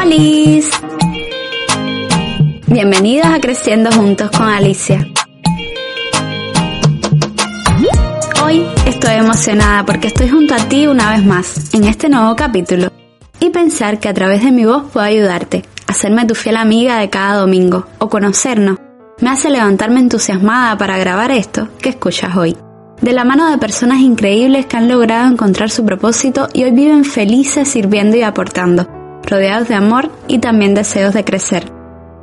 ¡Holis! Bienvenidos a Creciendo Juntos con Alicia. Hoy estoy emocionada porque estoy junto a ti una vez más en este nuevo capítulo y pensar que a través de mi voz puedo ayudarte, hacerme tu fiel amiga de cada domingo o conocernos, me hace levantarme entusiasmada para grabar esto que escuchas hoy. De la mano de personas increíbles que han logrado encontrar su propósito y hoy viven felices sirviendo y aportando, rodeados de amor y también deseos de crecer.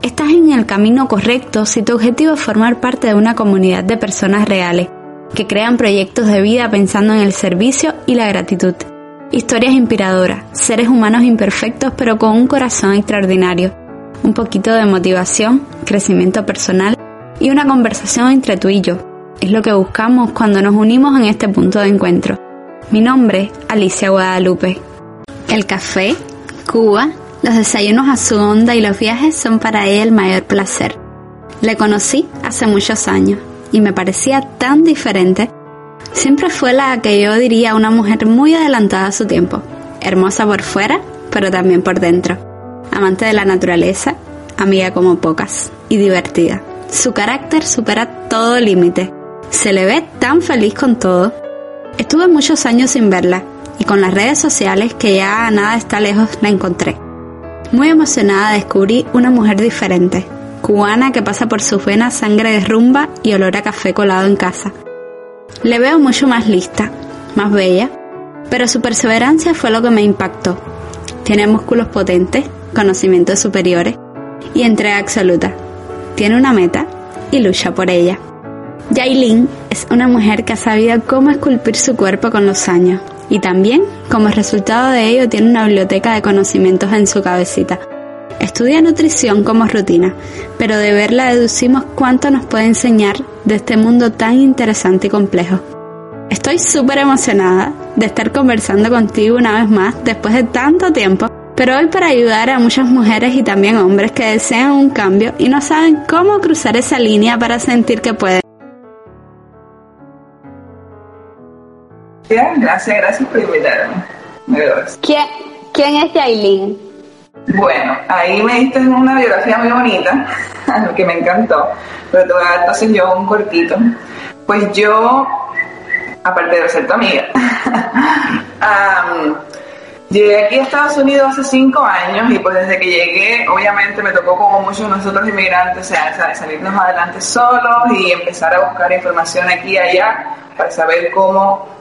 Estás en el camino correcto si tu objetivo es formar parte de una comunidad de personas reales, que crean proyectos de vida pensando en el servicio y la gratitud. Historias inspiradoras, seres humanos imperfectos pero con un corazón extraordinario, un poquito de motivación, crecimiento personal y una conversación entre tú y yo. Es lo que buscamos cuando nos unimos en este punto de encuentro. Mi nombre, Alicia Guadalupe. El café, Cuba, los desayunos a su onda y los viajes son para ella el mayor placer. Le conocí hace muchos años y me parecía tan diferente. Siempre fue la que yo diría una mujer muy adelantada a su tiempo, hermosa por fuera, pero también por dentro. Amante de la naturaleza, amiga como pocas y divertida. Su carácter supera todo límite. Se le ve tan feliz con todo. Estuve muchos años sin verla y con las redes sociales que ya nada está lejos la encontré. Muy emocionada descubrí una mujer diferente, cubana que pasa por sus venas sangre de rumba y olor a café colado en casa. Le veo mucho más lista, más bella, pero su perseverancia fue lo que me impactó. Tiene músculos potentes, conocimientos superiores y entrega absoluta. Tiene una meta y lucha por ella. Yailin es una mujer que ha sabido cómo esculpir su cuerpo con los años y también, como resultado de ello, tiene una biblioteca de conocimientos en su cabecita. Estudia nutrición como rutina, pero de verla deducimos cuánto nos puede enseñar de este mundo tan interesante y complejo. Estoy súper emocionada de estar conversando contigo una vez más después de tanto tiempo, pero hoy para ayudar a muchas mujeres y también hombres que desean un cambio y no saben cómo cruzar esa línea para sentir que pueden. Gracias, gracias por invitarme. ¿Quién, ¿Quién es Yailin? Bueno, ahí me diste una biografía muy bonita, que me encantó, pero te voy a dar entonces yo un cortito. Pues yo, aparte de ser tu amiga, llegué aquí a Estados Unidos hace cinco años y pues desde que llegué, obviamente me tocó como muchos de nosotros inmigrantes, o sea, salirnos adelante solos y empezar a buscar información aquí y allá para saber cómo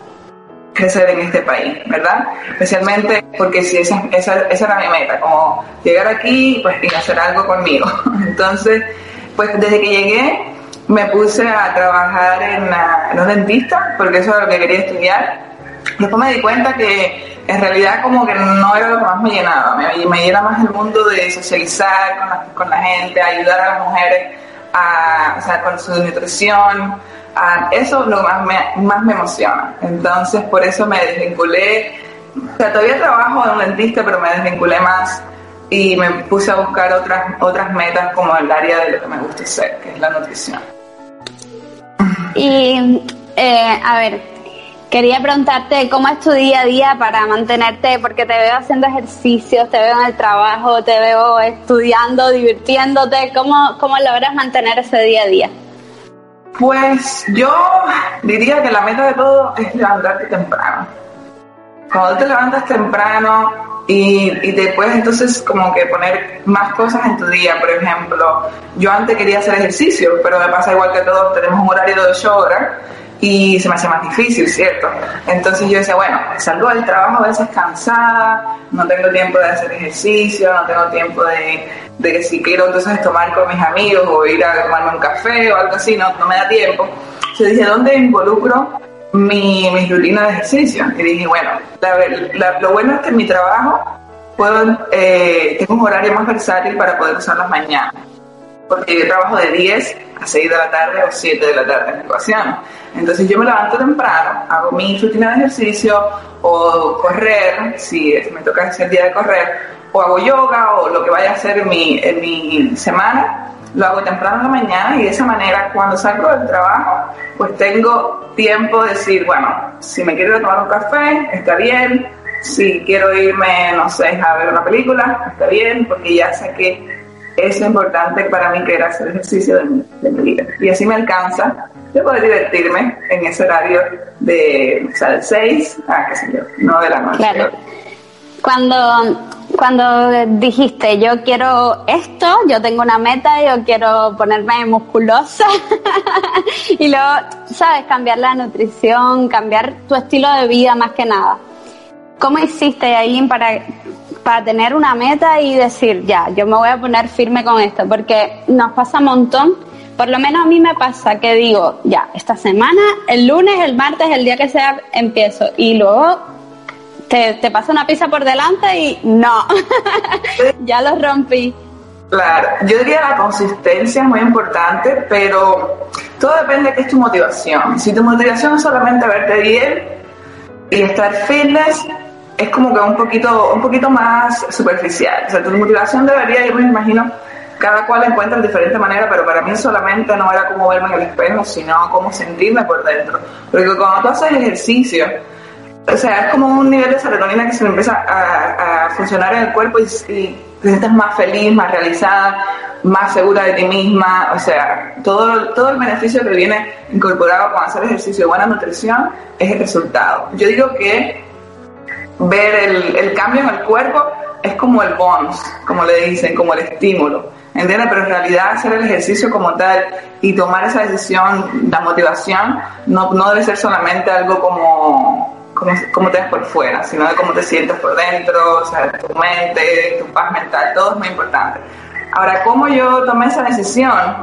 crecer en este país, ¿verdad? Especialmente porque si esa, esa, esa era mi meta, como llegar aquí pues, y hacer algo conmigo. Entonces, pues desde que llegué me puse a trabajar en, en un dentista, porque eso era lo que quería estudiar. Después me di cuenta que en realidad como que no era lo que más me llenaba, me, me llena más el mundo de socializar con la, con la gente, ayudar a las mujeres a, o sea, con su nutrición, eso lo más me, más me emociona. Entonces, por eso me desvinculé. O sea, todavía trabajo en un dentista, pero me desvinculé más y me puse a buscar otras, otras metas como el área de lo que me gusta hacer, que es la nutrición. Y, eh, a ver, quería preguntarte cómo es tu día a día para mantenerte, porque te veo haciendo ejercicios, te veo en el trabajo, te veo estudiando, divirtiéndote. ¿Cómo, cómo logras mantener ese día a día? Pues yo diría que la meta de todo es levantarte temprano. Cuando te levantas temprano y, y te puedes entonces como que poner más cosas en tu día, por ejemplo, yo antes quería hacer ejercicio, pero me pasa igual que todos, tenemos un horario de 8 horas y se me hace más difícil, ¿cierto? Entonces yo decía, bueno, salgo del trabajo a veces cansada, no tengo tiempo de hacer ejercicio, no tengo tiempo de, de que si quiero entonces tomar con mis amigos o ir a tomarme un café o algo así, no, no me da tiempo. Yo dije, ¿dónde involucro mi, mi rutina de ejercicio? Y dije, bueno, lo bueno es que en mi trabajo puedo, eh, tengo un horario más versátil para poder usar las mañanas porque yo trabajo de 10 a 6 de la tarde o 7 de la tarde en ocasiones. Entonces yo me levanto temprano, hago mi rutina de ejercicio o correr, si me toca ese día de correr, o hago yoga o lo que vaya a hacer en mi, mi semana, lo hago temprano en la mañana y de esa manera cuando salgo del trabajo pues tengo tiempo de decir, bueno, si me quiero tomar un café, está bien, si quiero irme, no sé, a ver una película, está bien, porque ya sé que es importante para mí que era hacer ejercicio de mi, vida. Y así me alcanza de poder divertirme en ese horario de, o sea, de 6 a qué sé yo, de la noche. Claro. Cuando, cuando dijiste yo quiero esto, yo tengo una meta, yo quiero ponerme musculosa y luego, sabes, cambiar la nutrición, cambiar tu estilo de vida más que nada. ¿Cómo hiciste, Aileen, para para tener una meta y decir, ya, yo me voy a poner firme con esto, porque nos pasa un montón, por lo menos a mí me pasa que digo, ya, esta semana, el lunes, el martes, el día que sea, empiezo, y luego te, te pasa una pizza por delante y no, ya lo rompí. Claro, yo diría la consistencia es muy importante, pero todo depende de qué es tu motivación. Si tu motivación es solamente verte bien y estar fitness, es como que un poquito, un poquito más superficial. O sea, tu motivación debería, yo me imagino, cada cual encuentra de diferente manera, pero para mí solamente no era como verme en el espejo, sino como sentirme por dentro. Porque cuando tú haces ejercicio, o sea, es como un nivel de serotonina que se empieza a, funcionar en el cuerpo y, te sientes más feliz, más realizada, más segura de ti misma. O sea, todo, todo el beneficio que viene incorporado con hacer ejercicio y buena nutrición es el resultado. Yo digo que ver el, el, cambio en el cuerpo es como el bonus, como le dicen, como el estímulo, ¿entiendes? Pero en realidad hacer el ejercicio como tal y tomar esa decisión, la motivación, no, no debe ser solamente algo como, como, te ves por fuera, sino de cómo te sientes por dentro, o sea, tu mente, tu paz mental, todo es muy importante. Ahora, ¿cómo yo tomé esa decisión?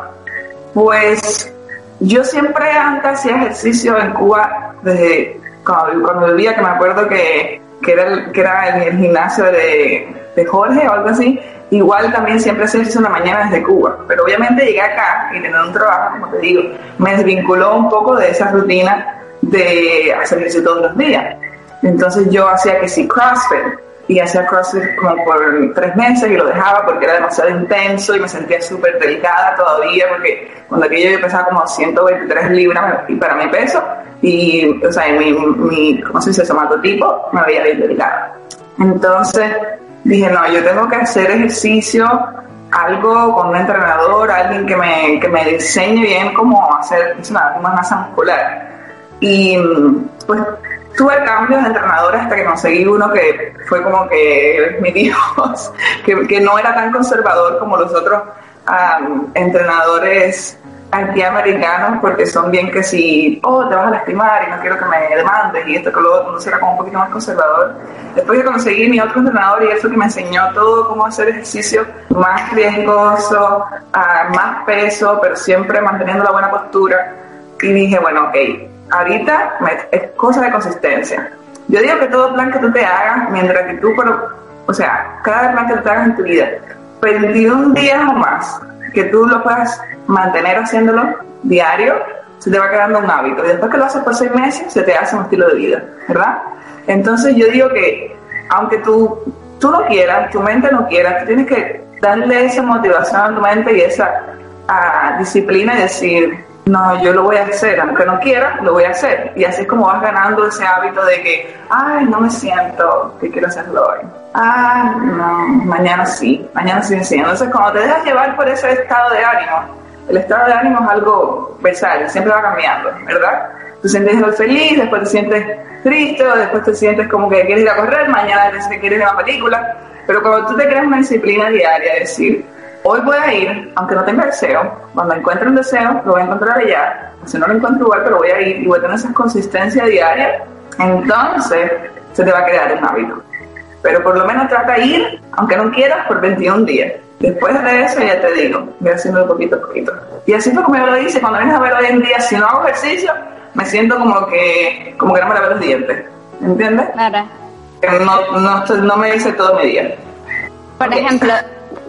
Pues yo siempre antes hacía ejercicio en Cuba desde cuando, cuando vivía, que me acuerdo que que era, el, que era en el gimnasio de, de Jorge o algo así, igual también siempre se hizo en la mañana desde Cuba. Pero obviamente llegué acá y tener un trabajo, como te digo, me desvinculó un poco de esa rutina de hacer ejercicio todos los días. Entonces yo hacía que sí CrossFit y hacía CrossFit como por tres meses y lo dejaba porque era demasiado intenso y me sentía súper delicada todavía porque cuando aquello yo pesaba como 123 libras y para mi peso y, o sea, mi, mi ¿cómo se dice? Somatotipo me veía bien delicada. Entonces dije, no, yo tengo que hacer ejercicio, algo con un entrenador, alguien que me, que me diseñe bien cómo hacer una masa muscular. Y pues tuve cambios de entrenador hasta que conseguí uno que fue como que mi Dios, que, que no era tan conservador como los otros entrenadores antiamericanos porque son bien que si, oh, te vas a lastimar y no quiero que me demandes y esto que lo otro, era como un poquito más conservador. Después de conseguí mi otro entrenador y eso que me enseñó todo cómo hacer ejercicio más riesgoso, a más peso, pero siempre manteniendo la buena postura. Y dije, bueno, ok, ahorita es cosa de consistencia. Yo digo que todo plan que tú te hagas, mientras que tú, o sea, cada plan que tú te hagas en tu vida, 21 días o más, que tú lo puedas mantener haciéndolo diario, se te va quedando un hábito. Y después que lo haces por seis meses, se te hace un estilo de vida, ¿verdad? Entonces yo digo que, aunque tú, tú no quieras, tu mente no quiera, tú tienes que darle esa motivación a tu mente y esa ah, disciplina y decir, no, yo lo voy a hacer, aunque no quiera, lo voy a hacer. Y así es como vas ganando ese hábito de que, ay, no me siento que quiero hacerlo hoy. Ah, no, mañana sí, mañana sí, sí. Entonces, cuando te dejas llevar por ese estado de ánimo, el estado de ánimo es algo versátil, siempre va cambiando, ¿verdad? Tú sientes feliz, después te sientes triste, después te sientes como que quieres ir a correr, mañana te quieres ir a una película. Pero cuando tú te creas una disciplina diaria, es decir, hoy voy a ir, aunque no tenga deseo, cuando encuentre un deseo, lo voy a encontrar allá, si no lo encuentro igual, pero voy a ir y voy a tener esa consistencia diaria, entonces se te va a crear un hábito. Pero por lo menos trata de ir, aunque no quieras, por 21 días. Después de eso ya te digo, voy haciendo poquito a poquito. Y así fue como yo lo hice, cuando vienes a ver hoy en día, si no hago ejercicio, me siento como que, como que no me lavo los dientes. ¿Entiendes? Claro. No, no, no me hice todo mi día. Por ejemplo,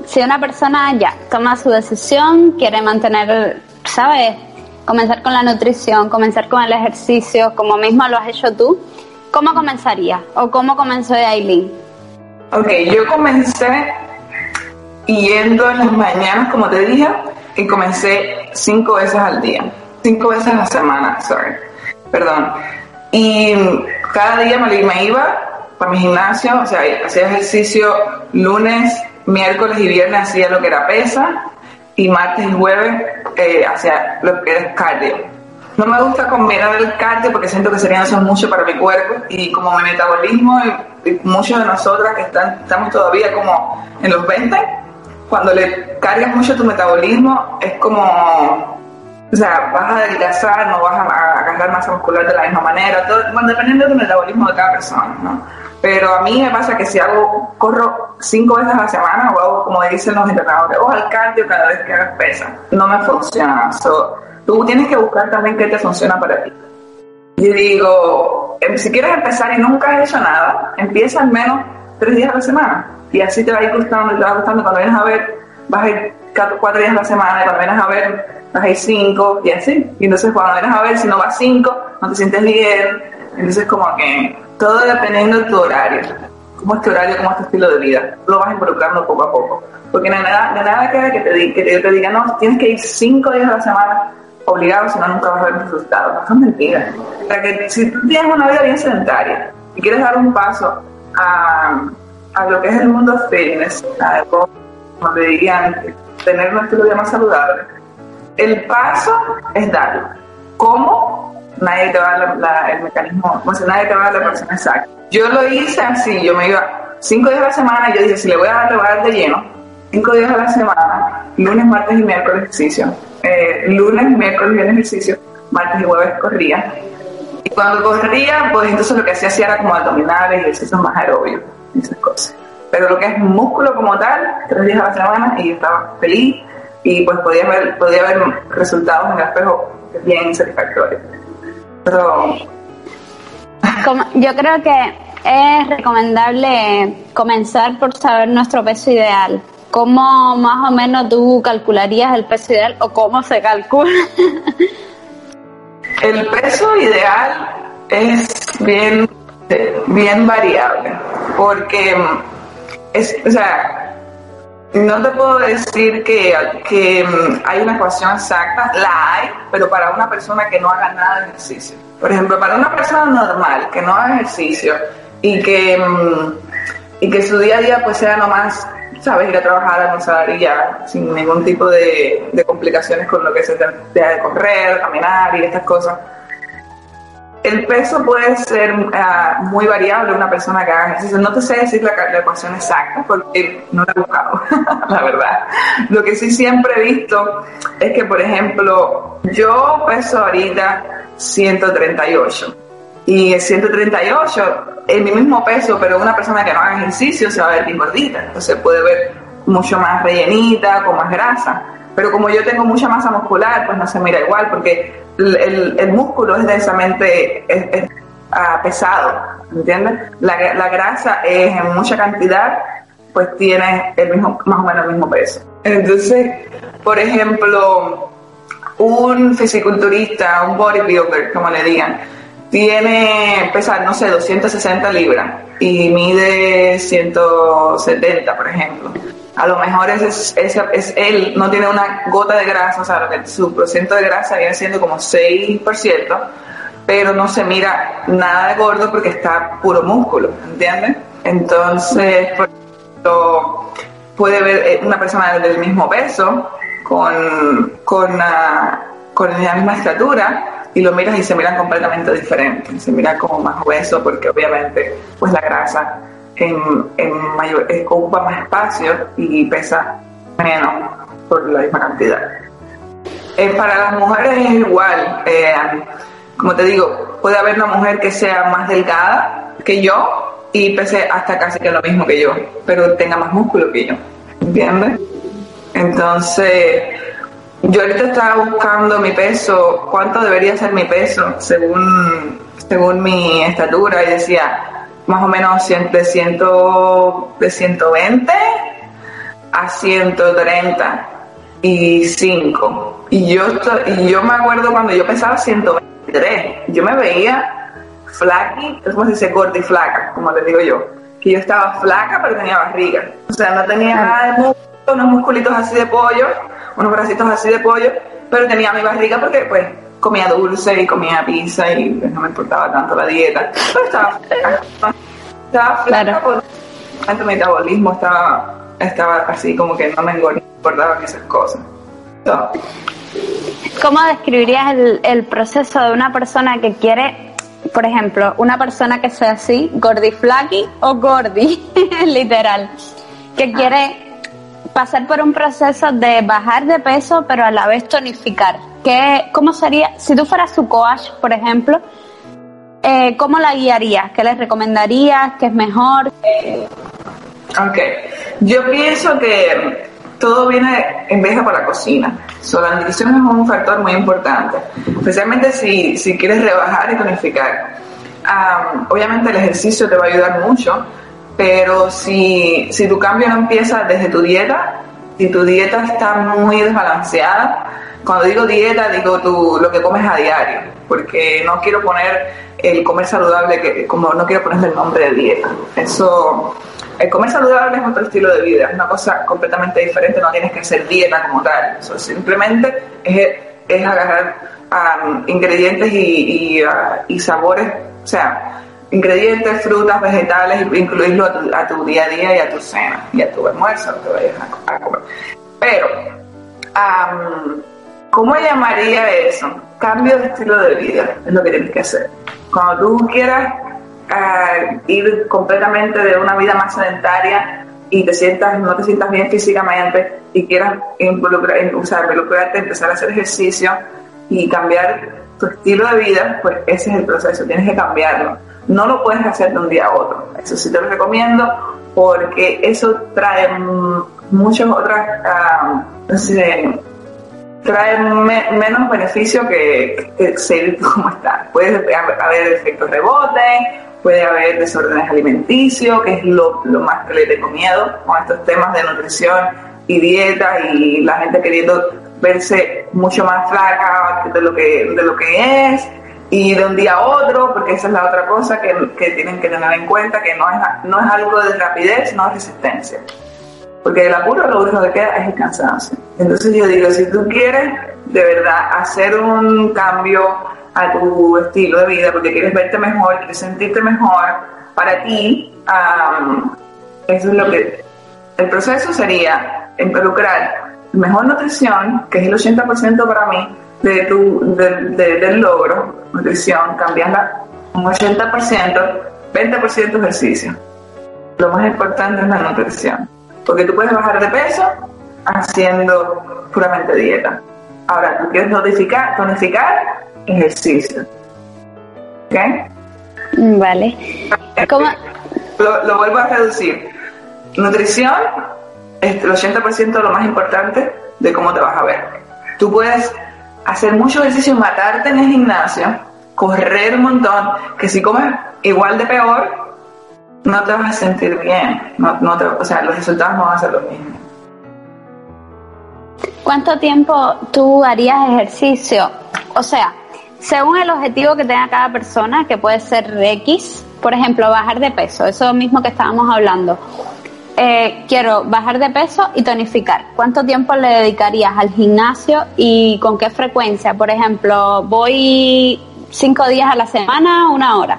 si una persona ya toma su decisión, quiere mantener, ¿sabes? Comenzar con la nutrición, comenzar con el ejercicio, como mismo lo has hecho tú, ¿cómo comenzaría? ¿O cómo comenzó Aileen? Ok, yo comencé yendo en las mañanas, como te dije, y comencé cinco veces al día, cinco veces a la semana, sorry, perdón. Y cada día me, iba para mi gimnasio, o sea, hacía ejercicio lunes, miércoles y viernes hacía lo que era pesa y martes y jueves eh, hacía lo que era cardio. No me gusta combinar el cardio porque siento que sería eso mucho para mi cuerpo y como mi metabolismo y, muchos de nosotras que están, estamos todavía como en los 20, cuando le cargas mucho tu metabolismo es como o sea, vas a adelgazar, no vas a, agarrar masa muscular de la misma manera, todo, dependiendo del metabolismo de cada persona, ¿no? Pero a mí me pasa que si hago, corro cinco veces a la semana o hago, como dicen los entrenadores, o al cardio cada vez que hagas pesa, no me funciona. So, tú tienes que buscar también qué te funciona para ti. Y digo, em, si quieres empezar y nunca has hecho nada, empieza al menos tres días a la semana. Y así te va a ir gustando, te va gustando. Cuando vienes a ver, vas a ir cuatro días a la semana, y cuando vienes a ver, vas a ir cinco, y así. Y entonces cuando vienes a ver, si no vas cinco, no te sientes bien. Entonces como que todo dependiendo de tu horario. Cómo es tu horario, cómo es tu estilo de vida. Lo vas involucrando poco a poco. Porque de nada, de nada queda que te, que te diga, no, tienes que ir cinco días a la semana obligado, si no nunca vas a ver resultados. Son mentiras. O sea que si tú tienes una vida bien sedentaria y quieres dar un paso a, a lo que es el mundo fitness, a, como le dirían, tener un estilo de vida más saludable, el paso es darlo. ¿Cómo? Nadie te va a el mecanismo, o nadie te va a la persona exacta. Yo lo hice así, yo me iba cinco días a la semana yo dije, si le voy a dar, de lleno. Cinco días a la semana, lunes, martes y miércoles ejercicio. Eh, lunes, miércoles, viernes ejercicio, martes y jueves corría. Y cuando corría, pues entonces lo que hacía, era como abdominales y ejercicios más aerobios y esas cosas. Pero lo que es músculo como tal, tres días a la semana y yo estaba feliz y pues podía ver, podía ver resultados en el espejo bien satisfactorios. Pero... yo creo que es recomendable comenzar por saber nuestro peso ideal. ¿Cómo más o menos tú calcularías el peso ideal o cómo se calcula? el peso ideal es bien, bien variable porque es, o sea, no te puedo decir que, que mm, hay una ecuación exacta, la hay, pero para una persona que no haga nada de ejercicio. Por ejemplo, para una persona normal que no haga ejercicio y que, mm, y que su día a día pues sea nomás, sabes, ir a trabajar, almorzar y ya, sin ningún tipo de, de complicaciones con lo que se te de correr, caminar y estas cosas el peso puede ser uh, muy variable una persona que haga ejercicio. No te sé decir la, la ecuación exacta porque no la he buscado, la verdad. Lo que sí siempre he visto es que, por ejemplo, yo peso ahorita 138 y 138 es mi mismo peso, pero una persona que no haga ejercicio se va a ver bien gordita. Entonces puede ver mucho más rellenita, con más grasa. Pero como yo tengo mucha masa muscular, pues no se mira igual porque el, músculo es densamente es, ah, pesado, ¿entiendes? La, la, grasa es en mucha cantidad, pues tiene el mismo, más o menos el mismo peso. Entonces, por ejemplo, un fisiculturista, un bodybuilder, como le digan, tiene, pesa, no sé, 260 libras y mide 170, por ejemplo a lo mejor es, es, es, él no tiene una gota de grasa, o sea, su porcentaje de grasa viene siendo como 6%, pero no se mira nada de gordo porque está puro músculo, ¿entiendes? Entonces, por ejemplo, puede ver eh, una persona del mismo peso, con, con, con la misma estatura, y lo miras y se miran completamente diferentes, se mira como más hueso porque obviamente pues la grasa en, mayor, ocupa más espacio y pesa menos por la misma cantidad. Eh, para las mujeres es igual, eh, como te digo, puede haber una mujer que sea más delgada que yo y pese hasta casi que lo mismo que yo, pero tenga más músculo que yo, ¿entiendes? Entonces, yo ahorita estaba buscando mi peso, cuánto debería ser mi peso según, según mi estatura y decía, más o menos de, ciento, de 120 a 135. Y yo, y yo me acuerdo cuando yo pesaba 123, yo me veía flaqui, es como se dice gorda y flaca, como le digo yo. Que yo estaba flaca pero tenía barriga. O sea, no tenía nada de músculo, unos musculitos así de pollo, unos bracitos así de pollo, pero tenía mi barriga porque pues comía dulce y comía pizza y pues, no me importaba tanto la dieta. Pero estaba estaba flaca porque mi metabolismo estaba, estaba así como que no me engordaba esas cosas. ¿Cómo describirías el, el proceso de una persona que quiere por ejemplo, una persona que sea así, gordiflaki o gordi, literal, que quiere pasar por un proceso de bajar de peso, pero a la vez tonificar. ¿Qué, ¿Cómo sería, si tú fueras su coach, por ejemplo, eh, cómo la guiarías? ¿Qué les recomendarías? ¿Qué es mejor? Ok, yo pienso que todo viene en vez de por la cocina. So, la nutrición es un factor muy importante, especialmente si, si quieres rebajar y tonificar. obviamente el ejercicio te va a ayudar mucho, pero si, si tu cambio no empieza desde tu dieta, si tu dieta está muy desbalanceada, cuando digo dieta digo tú, lo que comes a diario, porque no quiero poner el comer saludable, que como no quiero ponerle el nombre de dieta. Eso, el comer saludable es otro estilo de vida, es una cosa completamente diferente, no tienes que hacer dieta como tal. Eso simplemente es, agarrar um, ingredientes uh, y sabores, o sea, ingredientes, frutas, vegetales, incluirlo a tu, día a día y a tu cena y a tu almuerzo que vayas a, comer. Pero, ¿cómo llamaría eso? Cambio de estilo de vida es lo que tienes que hacer. Cuando tú quieras uh, ir completamente de una vida más sedentaria y te sientas, no te sientas bien físicamente y quieras involucrar, involucrarte, empezar a hacer ejercicio y cambiar tu estilo de vida, pues ese es el proceso, tienes que cambiarlo no lo puedes hacer de un día a otro. Eso sí te lo recomiendo porque eso trae muchas otras, uh, trae menos beneficio que, seguir como está. Puede haber efectos rebote, puede haber desórdenes alimenticios, que es lo, más que le tengo miedo con estos temas de nutrición y dieta y la gente queriendo verse mucho más flaca de lo que, de lo que es y de un día a otro, porque esa es la otra cosa que, que, tienen que tener en cuenta, que no es, no es algo de rapidez, no es resistencia. Porque el apuro lo único que queda es el cansancio. Entonces yo digo, si tú quieres de verdad hacer un cambio a tu estilo de vida, porque quieres verte mejor, quieres sentirte mejor, para ti, eso es lo que... El proceso sería involucrar mejor nutrición, que es el 80% para mí, de tu, del logro, nutrición, cambiarla un 80%, 20% ejercicio. Lo más importante es la nutrición, porque tú puedes bajar de peso haciendo puramente dieta. Ahora, tú quieres tonificar, tonificar ejercicio. ¿Ok? Vale. ¿Cómo? Lo, lo vuelvo a reducir. Nutrición es el 80% lo más importante de cómo te vas a ver. Tú puedes hacer mucho ejercicio, matarte en el gimnasio, correr un montón, que si comes igual de peor, no te vas a sentir bien, no, no te, o sea, los resultados no van a ser los mismos. ¿Cuánto tiempo tú harías ejercicio? O sea, según el objetivo que tenga cada persona, que puede ser X, por ejemplo, bajar de peso, eso mismo que estábamos hablando. Eh, quiero bajar de peso y tonificar. ¿Cuánto tiempo le dedicarías al gimnasio y con qué frecuencia? Por ejemplo, voy cinco días a la semana, una hora.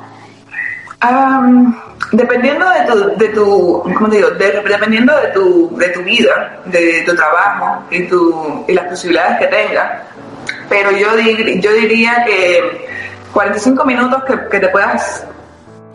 Dependiendo de tu, de tu ¿cómo te digo? dependiendo de tu, de tu vida, de tu trabajo y, tu, y las posibilidades que tengas. Pero yo, yo diría que 45 minutos que, que te puedas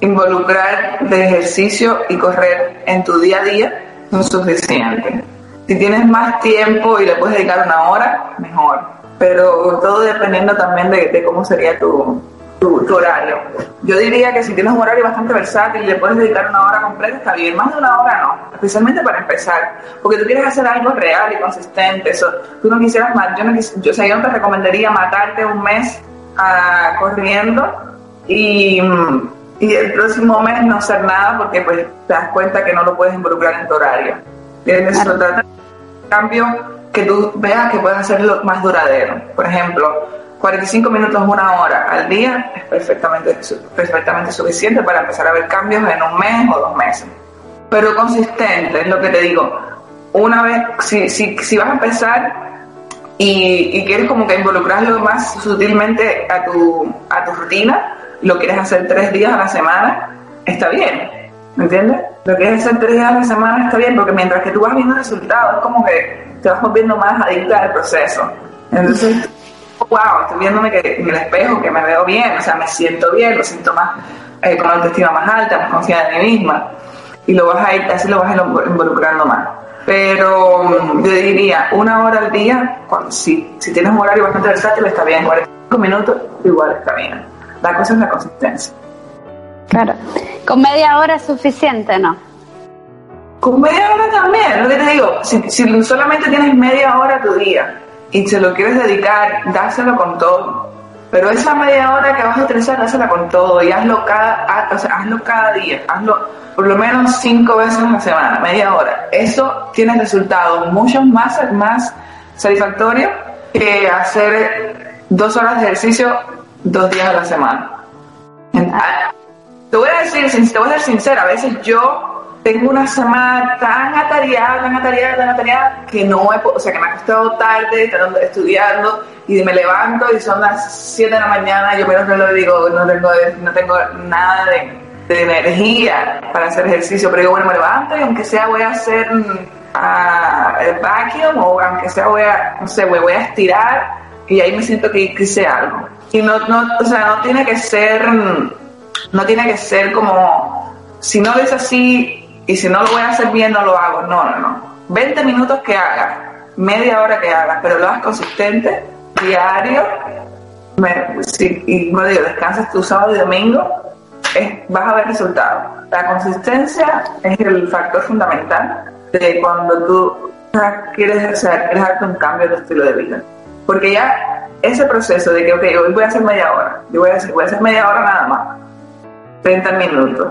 involucrar de ejercicio y correr en tu día a día no es suficiente. Si tienes más tiempo y le puedes dedicar una hora, mejor. Pero todo dependiendo también de, cómo sería tu, tu, horario. Yo diría que si tienes un horario bastante versátil y le puedes dedicar una hora completa, está bien. Más de una hora no, especialmente para empezar. Porque tú quieres hacer algo real y consistente. Eso, tú no quisieras más. Yo, no yo, o sea, yo no te recomendaría matarte un mes uh, corriendo y y el próximo mes no hacer nada porque pues te das cuenta que no lo puedes involucrar en tu horario. Tienes que tratar cambio que tú veas que puedes hacerlo más duradero. Por ejemplo, 45 minutos, una hora al día es perfectamente, perfectamente suficiente para empezar a ver cambios en un mes o dos meses. Pero consistente, es lo que te digo. Una vez, si, si, si vas a empezar y, quieres como que involucrarlo más sutilmente a tu, a tu rutina, lo quieres hacer tres días a la semana, está bien. ¿Me entiendes? Lo que es hacer tres días a la semana está bien, porque mientras que tú vas viendo resultados, es como que te vas volviendo más adicta al proceso. Entonces, wow, estoy viéndome que, en el espejo, que me veo bien, o sea, me siento bien, lo siento más, eh, con la autoestima más alta, más confiada en mí misma. Y lo vas a ir, así lo vas a ir involucrando más. Pero mm, yo diría, una hora al día, si, si tienes un horario bastante versátil, está bien. 45 minutos, igual está bien. La cosa es la consistencia. Claro. Con media hora es suficiente, ¿no? Con media hora también, lo que te digo, si, si solamente tienes media hora tu día y se lo quieres dedicar, dáselo con todo. Pero esa media hora que vas a utilizar, dásela con todo y hazlo cada, o sea, hazlo cada día, hazlo por lo menos cinco veces a la semana, media hora. Eso tiene resultados mucho más, más satisfactorios que hacer dos horas de ejercicio dos días a la semana. Te voy a decir, te voy a ser sincera, a veces yo tengo una semana tan atareada, tan atareada, tan atareada, que no he, o sea, que me ha costado tarde estudiando y me levanto y son las 7 de la mañana, yo menos lo digo, no tengo, no tengo nada de, energía para hacer ejercicio, pero digo, bueno, me levanto y aunque sea voy a hacer uh, el vacuum o aunque sea voy a, no sé, voy, a estirar y ahí me siento que hice algo. Y no, no, o sea, no tiene que ser, no tiene que ser como, si no es así, y si no lo voy a hacer bien, no lo hago. No, no, no. 20 minutos que hagas, media hora que hagas, pero lo hagas consistente, diario, y bueno, digo, descansas tu sábado y domingo, vas a ver resultados. La consistencia es el factor fundamental de cuando tú quieres, hacer quieres darte un cambio de estilo de vida. Porque ya ese proceso de que, ok, hoy voy a hacer media hora, yo voy a hacer, voy a hacer media hora nada más, 30 minutos,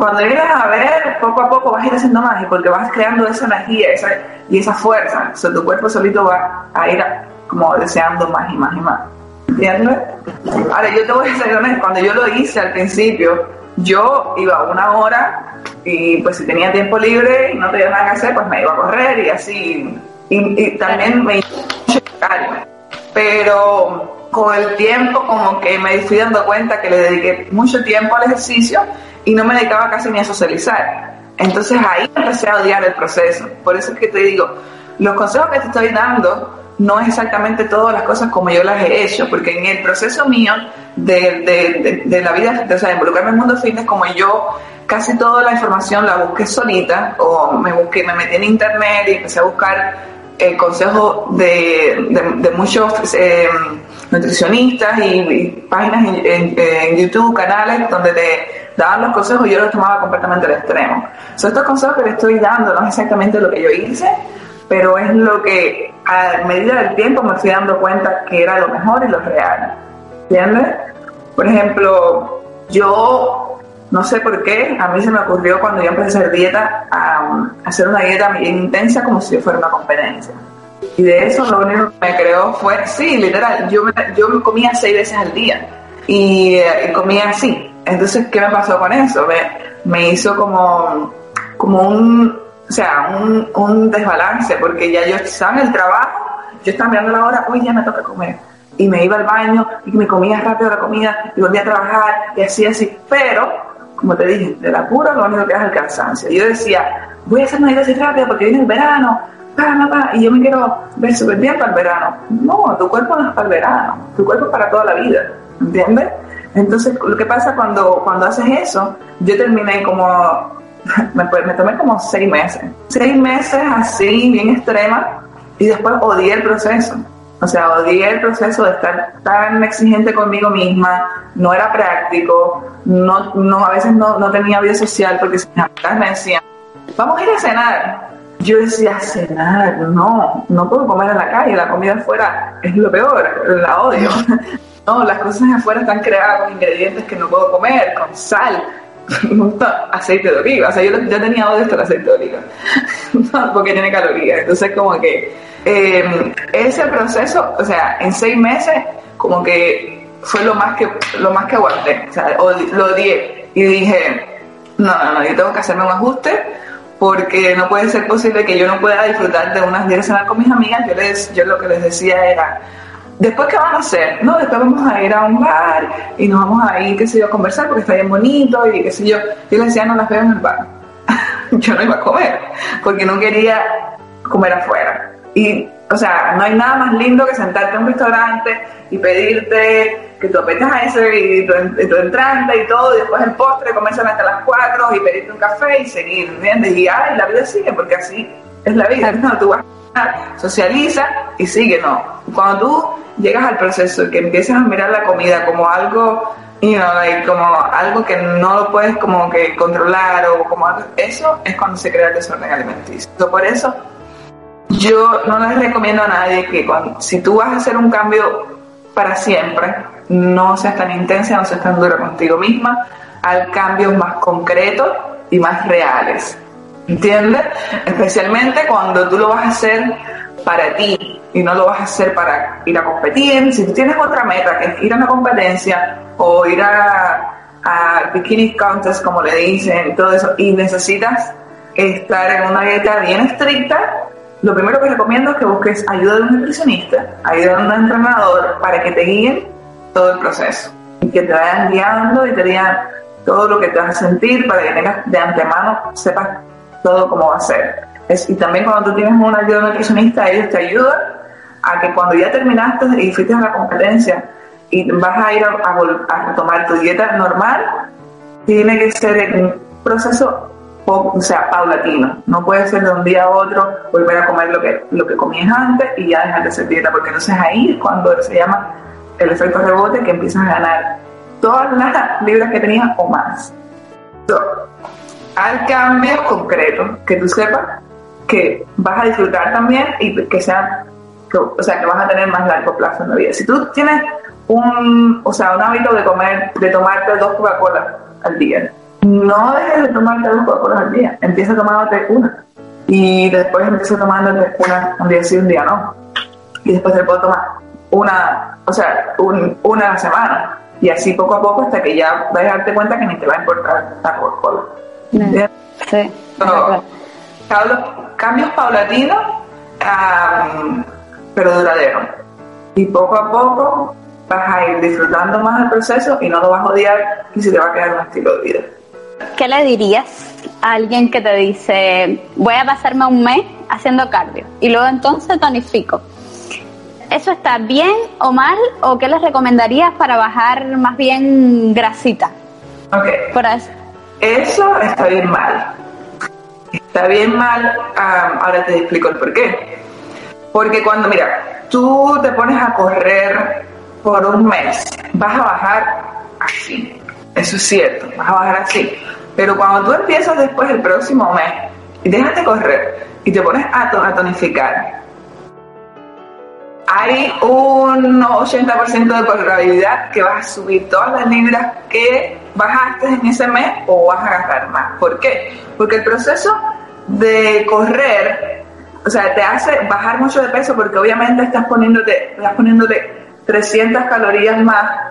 cuando llegas a ver, poco a poco vas a ir haciendo y porque vas creando esa energía esa, y esa fuerza. O sea, tu cuerpo solito va a ir como deseando más y más y más. ¿Entiendes? Ahora, yo te voy a decir honesto, cuando yo lo hice al principio, yo iba una hora y pues si tenía tiempo libre y no tenía nada que hacer, pues me iba a correr y así. Y, también me iba Pero con el tiempo como que me fui dando cuenta que le dediqué mucho tiempo al ejercicio y no me dedicaba casi ni a socializar. Entonces ahí empecé a odiar el proceso. Por eso es que te digo, los consejos que te estoy dando no es exactamente todas las cosas como yo las he hecho, porque en el proceso mío de, de, la vida, o sea, de involucrarme en el mundo fitness, como yo casi toda la información la busqué solita, o me busqué, me metí en internet y empecé a buscar el consejo de, muchos eh, nutricionistas y, páginas en, YouTube, canales donde te daban los consejos y yo los tomaba completamente al extremo. Son estos consejos que le estoy dando no es exactamente lo que yo hice, pero es lo que a medida del tiempo me fui dando cuenta que era lo mejor y lo real. ¿Entiendes? Por ejemplo, yo no sé por qué, a mí se me ocurrió cuando yo empecé a hacer dieta, a, hacer una dieta bien intensa como si yo fuera una competencia. Y de eso lo único que me creó fue, sí, literal, yo me, yo comía seis veces al día y, eh, comía así. Entonces, ¿qué me pasó con eso? Me, me hizo como, como un, o sea, un, un desbalance, porque ya yo estaba en el trabajo, yo estaba mirando la hora, hoy ya me toca comer. Y me iba al baño y me comía rápido la comida y volvía a trabajar y así, así. Pero, como te dije, de la pura lo único que es el cansancio. Yo decía, voy a hacer una así rápida porque viene el verano, y yo me quiero ver súper bien para el verano. No, tu cuerpo no es para el verano, tu cuerpo es para toda la vida, ¿entiendes? Entonces, lo que pasa cuando, cuando haces eso, yo terminé como, me, me tomé como seis meses, seis meses así, bien extrema, y después odié el proceso. O sea, odié el proceso de estar tan exigente conmigo misma, no era práctico, no, no, a veces no, no tenía vida social porque mis amigas me decían, vamos a ir a cenar yo decía, cenar, no, no puedo comer en la calle, la comida afuera es lo peor, la odio. No, las cosas afuera están creadas con ingredientes que no puedo comer, con sal, aceite de oliva. O sea, yo, ya tenía odio hasta el aceite de oliva, porque tiene calorías. Entonces, como que eh, ese proceso, o sea, en seis meses, como que fue lo más que, lo más que aguanté. O sea, lo odié. Y dije, no, no, no, yo tengo que hacerme un ajuste porque no puede ser posible que yo no pueda disfrutar de unas días cenar con mis amigas. Yo, les, yo lo que les decía era, después qué van a hacer? No, después vamos a ir a un bar y nos vamos a ir, qué sé yo, a conversar porque está bien bonito y qué sé yo. Yo les decía, no las veo en el bar. yo no iba a comer porque no quería comer afuera. Y, o sea, no hay nada más lindo que sentarte en un restaurante y pedirte que tú ese y tu, y tu entrante y todo, y después el postre, comerse hasta las 4 y pedirte un café y seguir, ¿entiendes? Y ay, la vida sigue, porque así es la vida. No, tú vas a socializa y sigue, no. Cuando tú llegas al proceso y que empiezas a mirar la comida como algo, you know, como algo que no lo puedes como que controlar o como eso es cuando se crea el desorden alimenticio. Por eso yo no les recomiendo a nadie que si tú vas a hacer un cambio para siempre, no seas tan intensa, no seas tan dura contigo misma, al cambios más concretos y más reales. ¿Entiendes? Especialmente cuando tú lo vas a hacer para ti y no lo vas a hacer para ir a competir. Si tú tienes otra meta, que es ir a una competencia o ir a, a bikini contest, como le dicen, y todo eso, y necesitas estar en una dieta bien estricta, lo primero que recomiendo es que busques ayuda de un nutricionista, ayuda de un entrenador para que te guíen todo el proceso y que te vayan guiando y te digan todo lo que te vas a sentir para que tengas de antemano, sepas todo cómo va a ser. y también cuando tú tienes una ayuda nutricionista, ellos te ayudan a que cuando ya terminaste y fuiste a la competencia y vas a ir a, a, retomar tu dieta normal, tiene que ser un proceso o sea, paulatino. No puede ser de un día a otro volver a comer lo que, lo que comías antes y ya dejar de hacer dieta, porque entonces ahí es cuando se llama el efecto rebote que empiezas a ganar todas las libras que tenías o más. Hay cambios concretos que tú sepas que vas a disfrutar también y que sean, o sea, que vas a tener más largo plazo en la vida. Si tú tienes un, o sea, un hábito de comer, de tomarte dos Coca-Cola al día, no dejes de tomarte dos Coca-Cola al día, empieza tomándote una. Y después empieza tomándote una un día sí, un día no. Y después te puedo tomar una, o sea, una a la semana. Y así poco a poco hasta que ya vas a darte cuenta que ni te va a importar la Coca-Cola. Sí. cambios paulatinos, pero duraderos. Y poco a poco vas a ir disfrutando más del proceso y no lo vas a odiar y se te va a quedar un estilo de vida. ¿Qué le dirías a alguien que te dice, voy a pasarme un mes haciendo cardio y luego entonces tonifico? ¿Eso está bien o mal o qué les recomendarías para bajar más bien grasita? Ok. Por eso. Eso está bien mal. Está bien mal, ahora te explico el por qué. Porque cuando, mira, tú te pones a correr por un mes, vas a bajar así. Eso es cierto, vas a bajar así. Pero cuando tú empiezas después el próximo mes y dejas de correr y te pones a, tonificar, hay un 80% de probabilidad que vas a subir todas las libras que bajaste en ese mes o vas a gastar más. ¿Por qué? Porque el proceso de correr, o sea, te hace bajar mucho de peso porque obviamente estás poniéndote, estás poniéndote 300 calorías más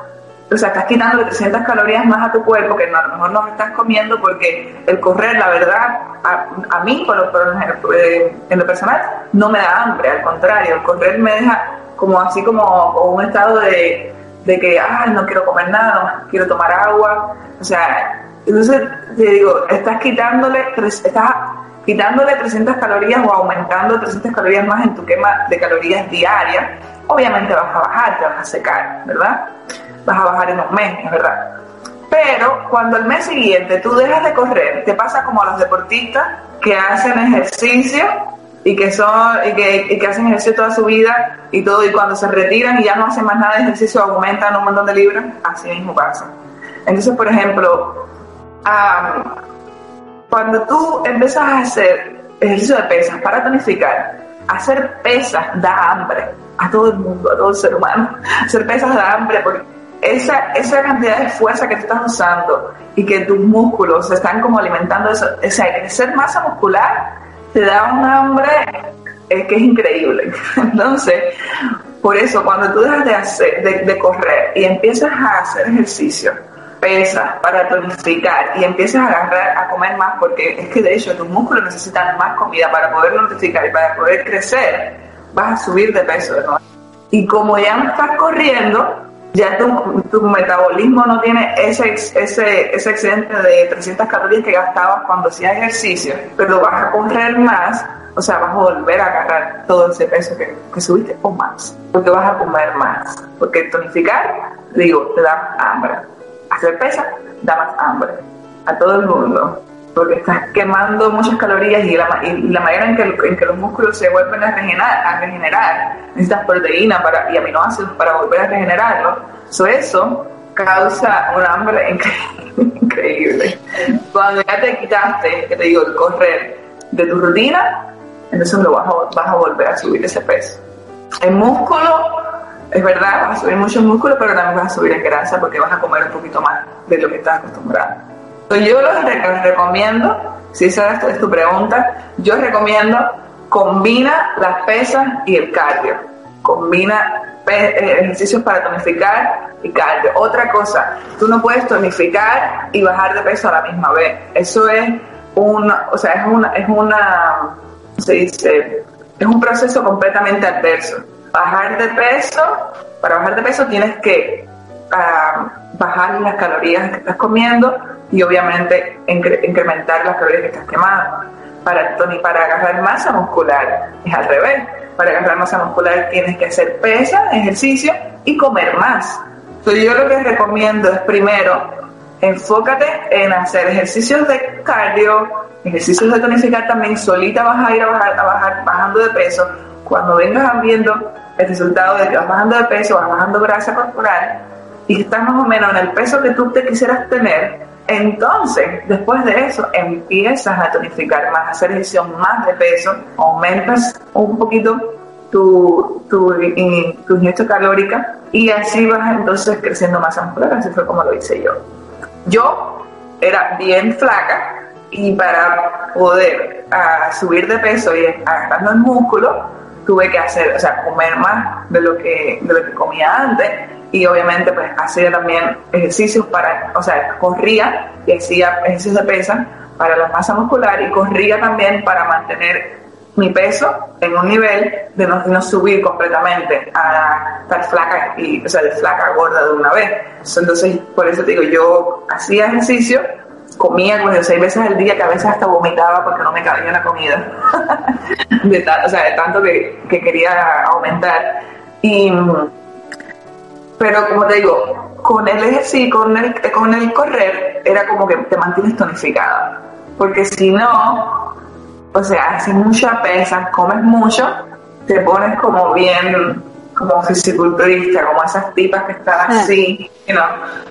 o sea, estás quitando 300 calorías más a tu cuerpo que a lo mejor no estás comiendo porque el correr, la verdad, a, mí, por lo, eh, en lo personal, no me da hambre, al contrario, el correr me deja como así como, un estado de, de que, ah, no quiero comer nada, no quiero tomar agua, o sea, entonces te digo, estás quitándole, estás quitándole 300 calorías o aumentando 300 calorías más en tu quema de calorías diarias, obviamente vas a bajar, te vas a secar, ¿verdad? vas a bajar en un mes, es verdad. Pero cuando el mes siguiente tú dejas de correr, te pasa como a los deportistas que hacen ejercicio y que son y que, hacen ejercicio toda su vida y todo y cuando se retiran y ya no hacen más nada de ejercicio aumentan un montón de libras, así mismo pasa. Entonces, por ejemplo, cuando tú empiezas a hacer ejercicio de pesas para tonificar, hacer pesas da hambre a todo el mundo, a todo el ser humano. Hacer pesas da hambre porque esa, esa cantidad de fuerza que tú estás usando y que tus músculos están como alimentando eso, o sea, crecer masa muscular te da un hambre que es increíble. Entonces, por eso, cuando tú dejas de, hacer, de, correr y empiezas a hacer ejercicio, pesas para tonificar y empiezas a agarrar a comer más, porque es que de hecho tus músculos necesitan más comida para poder tonificar y para poder crecer, vas a subir de peso de nuevo. Y como ya no estás corriendo, ya tu, tu metabolismo no tiene ese, ese, ese excedente de 300 calorías que gastabas cuando hacías ejercicio, pero vas a correr más, o sea, vas a volver a agarrar todo ese peso que, que subiste o más, porque vas a comer más. Porque tonificar, digo, te da hambre. Hacer pesa da más hambre a todo el mundo porque estás quemando muchas calorías y la, manera en que, en que, los músculos se vuelven a regenerar, a regenerar necesitas proteína para, y aminoácidos para volver a regenerarlo. eso causa un hambre increíble. Cuando ya te quitaste, te digo, el correr de tu rutina, entonces lo vas a, volver a subir ese peso. El músculo, es verdad, vas a subir mucho músculo, pero también vas a subir en grasa porque vas a comer un poquito más de lo que estás acostumbrado. Yo lo recomiendo, si esa es tu pregunta, yo recomiendo combina las pesas y el cardio. Combina eh, ejercicios para tonificar y cardio. Otra cosa, tú no puedes tonificar y bajar de peso a la misma vez. Eso es una, o sea, es una, es una, se dice, es un proceso completamente adverso. Bajar de peso, para bajar de peso tienes que ah, bajar las calorías que estás comiendo, y obviamente incrementar las calorías que estás quemando. Para, para agarrar masa muscular es al revés. Para agarrar masa muscular tienes que hacer pesa, ejercicio y comer más. Entonces yo lo que recomiendo es primero enfócate en hacer ejercicios de cardio, ejercicios de tonificar también, solita vas a ir a bajar, a bajar bajando de peso. Cuando vengas viendo el resultado de que vas bajando de peso, vas bajando grasa corporal y estás más o menos en el peso que tú te quisieras tener, entonces, después de eso, empiezas a tonificar más, a hacer ejercicio más de peso, aumentas un poquito tu, tu, tu ingesta calórica y así vas entonces creciendo masa muscular, así fue como lo hice yo. Yo era bien flaca y para poder uh, subir de peso y agarrando el músculo, tuve que hacer, o sea, comer más de lo que, de lo que comía antes y obviamente pues hacía también ejercicios para, o sea, corría y hacía ejercicios de pesa para la masa muscular y corría también para mantener mi peso en un nivel de no, no subir completamente a estar flaca y, o sea, de flaca gorda de una vez. Entonces, por eso te digo, yo hacía ejercicio, comía como seis veces al día, que a veces hasta vomitaba porque no me cabía la comida, de o sea, de tanto que, que quería aumentar. Y pero como te digo, con el ejercicio, con el, con el correr, era como que te mantienes tonificada. Porque si no, o sea, haces mucha pesa, comes mucho, te pones como bien, como fisiculturista, como esas tipas que están ah. así, you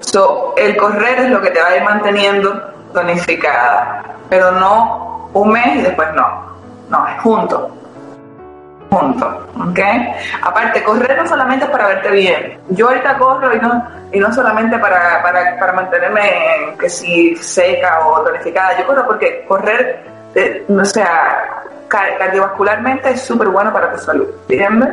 So, el correr es lo que te va a ir manteniendo tonificada, pero no un mes y después no. No, es junto juntos, ¿ok? Aparte, correr no solamente es para verte bien. Yo ahorita corro y no, y no solamente para, para, para mantenerme que si seca o tonificada. Yo corro porque correr, eh, o sea, cardiovascularmente es súper bueno para tu salud, ¿entiendes?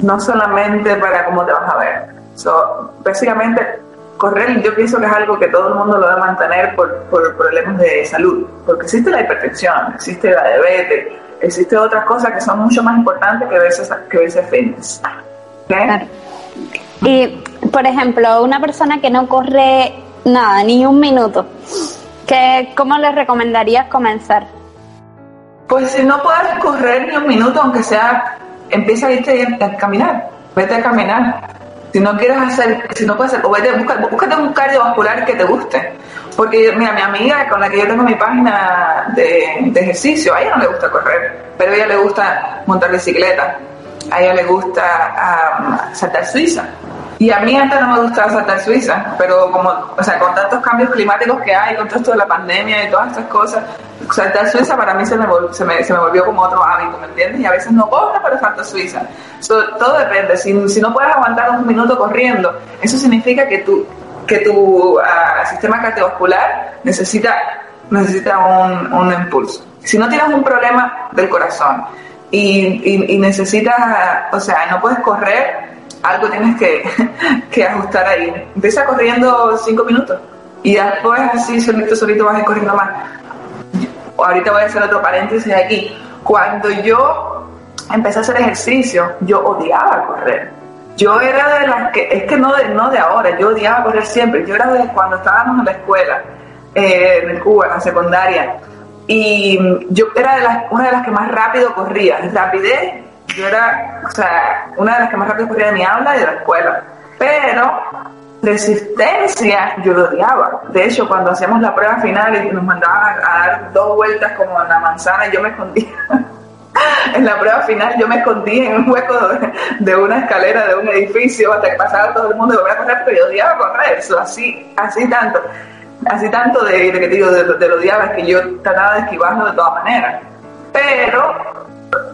No solamente para cómo te vas a ver. So, básicamente, correr yo pienso que es algo que todo el mundo lo debe mantener por, por problemas de salud, porque existe la hipertensión, existe la diabetes, existen otras cosas que son mucho más importantes que veces que fitness. Y, por ejemplo, una persona que no corre nada, ni un minuto, ¿qué, ¿cómo le recomendarías comenzar? Pues si no puedes correr ni un minuto, aunque sea, empieza a irte a caminar, vete a caminar. Si no quieres hacer, si no puedes hacer, o vete, busca, búscate un cardiovascular que te guste. Porque, mira, mi amiga con la que yo tengo mi página de, ejercicio, a ella no le gusta correr, pero a ella le gusta montar bicicleta, a ella le gusta saltar suiza. Y a mí antes no me gustaba saltar suiza, pero como, o sea, con tantos cambios climáticos que hay, con todo esto de la pandemia y todas estas cosas, saltar suiza para mí se me, se me, se me volvió como otro hábito, ¿me entiendes? Y a veces no corro, pero salto suiza. todo depende. Si, si no puedes aguantar un minuto corriendo, eso significa que tú que tu ah, sistema cardiovascular necesita, necesita un, un, impulso. Si no tienes un problema del corazón y, y, necesitas, o sea, no puedes correr, algo tienes que, que ajustar ahí. Empieza corriendo cinco minutos y después así solito, solito vas a ir corriendo más. Ahorita voy a hacer otro paréntesis aquí. Cuando yo empecé a hacer ejercicio, yo odiaba correr yo era de las que, es que no de, no de ahora, yo odiaba correr siempre, yo era de cuando estábamos en la escuela, eh, en Cuba, en la secundaria, y yo era de las, una de las que más rápido corría, rapidez, yo era, o sea, una de las que más rápido corría de mi aula y de la escuela, pero resistencia yo lo odiaba. De hecho, cuando hacíamos la prueba final y nos mandaban a, dar dos vueltas como en la manzana, yo me escondía. en la prueba final yo me escondí en un hueco de, una escalera de un edificio hasta que pasaba todo el mundo y volvía a correr, pero yo odiaba correr, eso así, así tanto, así tanto de, que te digo, de, de lo odiaba, que yo trataba de esquivarlo de todas maneras. Pero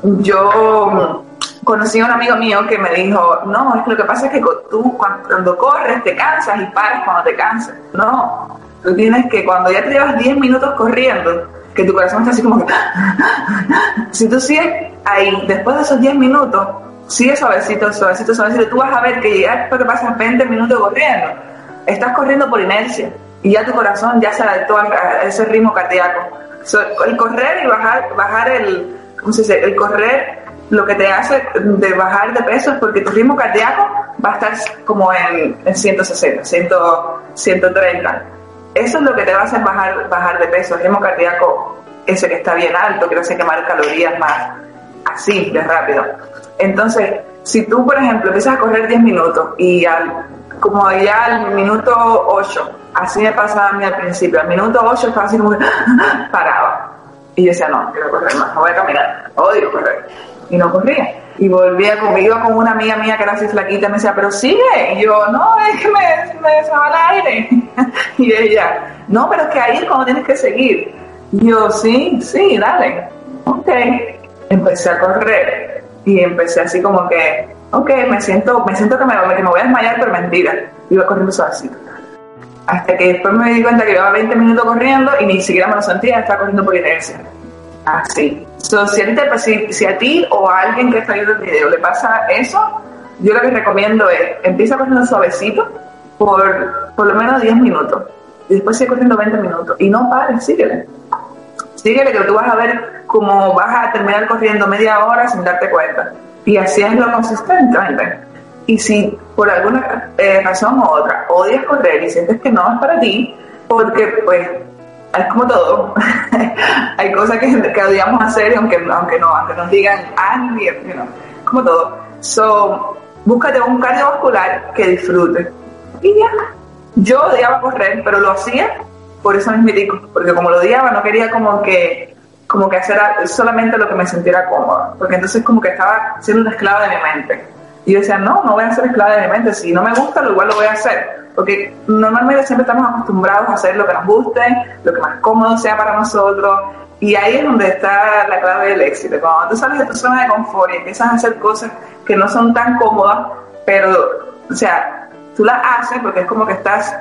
yo conocí a un amigo mío que me dijo, no, es que lo que pasa es que tú cuando corres te cansas y paras cuando te cansas. No, tú tienes que cuando ya te llevas 10 minutos corriendo, que tu corazón está así como que... si tú sigues ahí, después de esos 10 minutos, sigue suavecito, suavecito, suavecito, tú vas a ver que ya después que pasas 20 minutos corriendo, estás corriendo por inercia y ya tu corazón ya se adaptó a ese ritmo cardíaco. el correr y bajar, bajar el, ¿cómo se dice? El correr lo que te hace de bajar de peso es porque tu ritmo cardíaco va a estar como en, en 160, 130. Eso es lo que te va a hacer bajar, bajar de peso. El ritmo cardíaco, ese que está bien alto, que te hace quemar calorías más así, de rápido. Entonces, si tú, por ejemplo, empiezas a correr 10 minutos y al, como ya al minuto 8, así me pasaba a mí al principio, al minuto 8 estaba así como paraba. Y yo decía, no, quiero correr más, no voy a caminar, odio correr y no corría. Y volvía conmigo con una amiga mía que era así flaquita me decía, pero sigue. Yo, no, es que me, me el aire. y ella, no, pero es que ahí es cuando tienes que seguir. Y yo, sí, sí, dale. Ok. Empecé a correr y empecé así como que, ok, me siento, me siento que me, que me voy a desmayar, pero mentira. Iba corriendo así. Hasta que después me di cuenta que llevaba 20 minutos corriendo y ni siquiera me lo sentía, estaba corriendo por inercia. Así. si, a ti, o a alguien que está viendo el video le pasa eso, yo lo que recomiendo es empieza corriendo suavecito por por lo menos 10 minutos y después sigue corriendo 20 minutos y no pares, síguele. Síguele que tú vas a ver cómo vas a terminar corriendo media hora sin darte cuenta. Y así es lo consistentemente. Y si por alguna eh, razón u otra odias correr y sientes que no es para ti, porque pues es como todo. Hay cosas que, que odiamos hacer, aunque, aunque no, aunque nos digan, ah, you know, como todo. So, búscate un cardiovascular que disfrute. Y ya. Yo odiaba correr, pero lo hacía por eso mismo, porque como lo odiaba, no quería como que como que hacer solamente lo que me sintiera cómodo, porque entonces como que estaba siendo una esclava de mi mente. Y yo decía, no, no voy a ser esclava de mi mente, si no me gusta, lo igual lo voy a hacer porque normalmente siempre estamos acostumbrados a hacer lo que nos guste, lo que más cómodo sea para nosotros, y ahí es donde está la clave del éxito. Cuando tú sales de tu zona de confort y empiezas a hacer cosas que no son tan cómodas, pero, o sea, tú las haces porque es como que estás,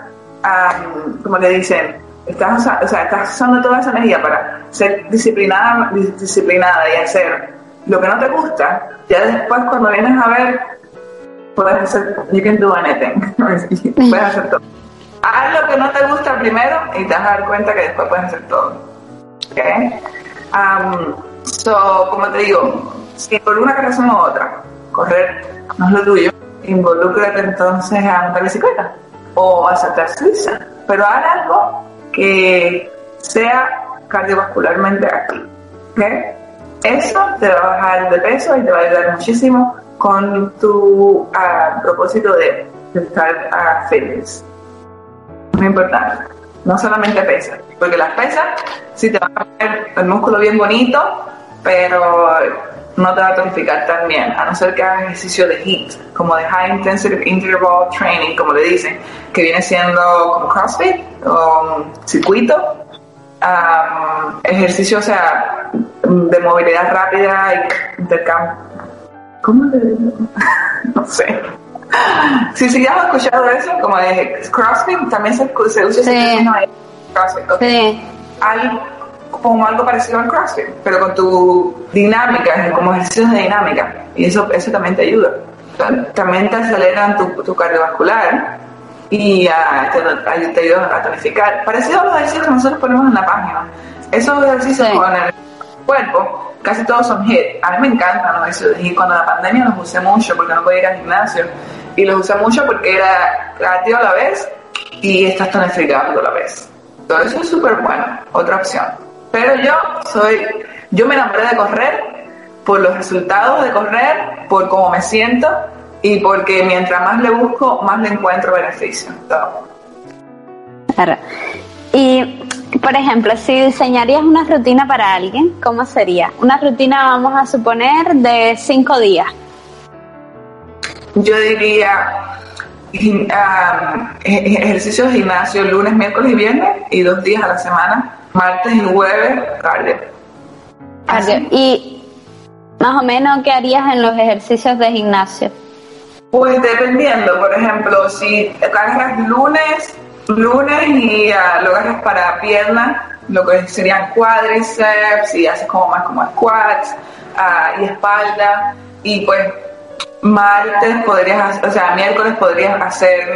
como le dicen, estás, o sea, estás usando toda esa energía para ser disciplinada, disciplinada y hacer lo que no te gusta, ya después cuando vienes a ver puedes hacer, you can do anything, puedes hacer todo. Haz lo que no te gusta primero y te vas a dar cuenta que después puedes hacer todo. Okay? Um, so, como te digo, si por una razón u otra correr no es lo tuyo, involúcrate entonces a montar bicicleta o a saltar suiza, pero haz algo que sea cardiovascularmente activo. ¿okay? Eso te va a bajar de peso y te va a ayudar muchísimo con tu uh, propósito de, estar uh, feliz. Muy importante. No solamente pesas, porque las pesas sí te van a poner el músculo bien bonito, pero no te va a tonificar tan bien, a no ser que hagas ejercicio de HIIT, como de High Intensive Interval Training, como le dicen, que viene siendo como CrossFit o circuito, um, ejercicio, o sea, de movilidad rápida y intercambio ¿Cómo le No sé. Sí, sí, ya has escuchado eso, como de CrossFit, también se, se usa ese término ahí. CrossFit. Sí. Algo, como algo parecido al CrossFit, pero con tu dinámica, como ejercicios de dinámica. Y eso, eso también te ayuda. También te aceleran tu, tu cardiovascular y uh, te, te ayudan a tonificar. Parecido a los ejercicios que nosotros ponemos en la página. Esos ejercicios con el cuerpo casi todos son HIIT. A mí me encantan ejercicios de HIIT. Cuando la pandemia los usé mucho porque no podía ir al gimnasio. Y los usé mucho porque era creativo a la vez y estás tonificado a la vez. Todo eso es súper bueno, otra opción. Pero yo soy, yo me enamoré de correr por los resultados de correr, por cómo me siento y porque mientras más le busco, más le encuentro beneficio. Claro. Y, por ejemplo, si diseñarías una rutina para alguien, ¿cómo sería? Una rutina, vamos a suponer, de cinco días. Yo diría ejercicio de gimnasio lunes, miércoles y viernes y dos días a la semana, martes y jueves, cardio. Cardio. ¿Y más o menos qué harías en los ejercicios de gimnasio? Pues dependiendo, por ejemplo, si cargas lunes, lunes y uh, lo agarras para piernas, lo que serían cuádriceps y haces como más como squats uh, y espalda y pues martes podrías, o sea, miércoles podrías hacer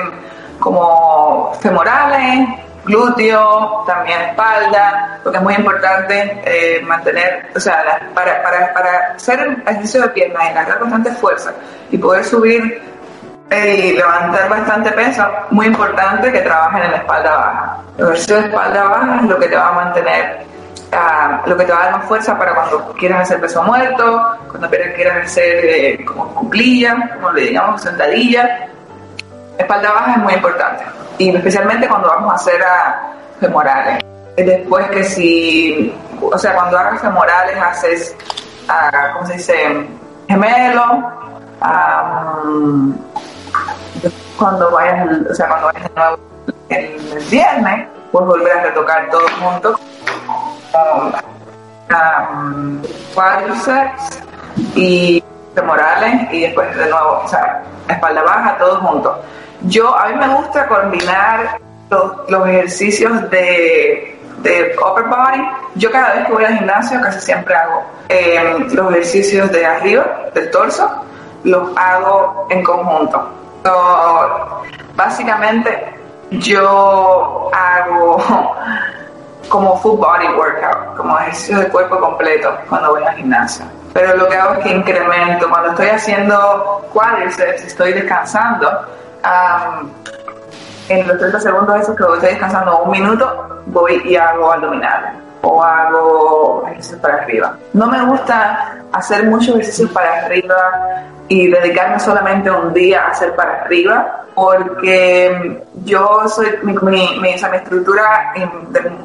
como femorales, glúteo, también espalda, porque es muy importante eh, mantener, o sea, para, para, para hacer ejercicio de piernas y agarrar bastante fuerza y poder subir y levantar bastante peso, muy importante que trabajen en la espalda baja. El ejercicio de espalda baja es lo que te va a mantener, uh, lo que te va a dar más fuerza para cuando quieras hacer peso muerto, cuando quieras hacer eh, como cuclilla, como le digamos, sentadilla. Espalda baja es muy importante y especialmente cuando vamos a hacer a femorales. Después que si, o sea, cuando hagas femorales haces, uh, ¿cómo se dice? Gemelo. Cuando vayas, o sea, cuando vayas de nuevo el, viernes, puedes volver a retocar todo junto um, cuádriceps y femorales y después de nuevo, o sea, espalda baja, todo junto. Yo, a mí me gusta combinar los, los ejercicios de, de upper body. Yo cada vez que voy al gimnasio casi siempre hago eh, los ejercicios de arriba, del torso, los hago en conjunto básicamente yo hago como full body workout, como ejercicio de cuerpo completo cuando voy al gimnasio. Pero lo que hago es que incremento. Cuando estoy haciendo cuádriceps, estoy descansando. en los 30 segundos esos que estoy descansando un minuto, voy y hago abdominales o hago ejercicios para arriba. No me gusta hacer muchos ejercicios para arriba y dedicarme solamente un día a hacer para arriba, porque yo soy, mi, mi, mi, estructura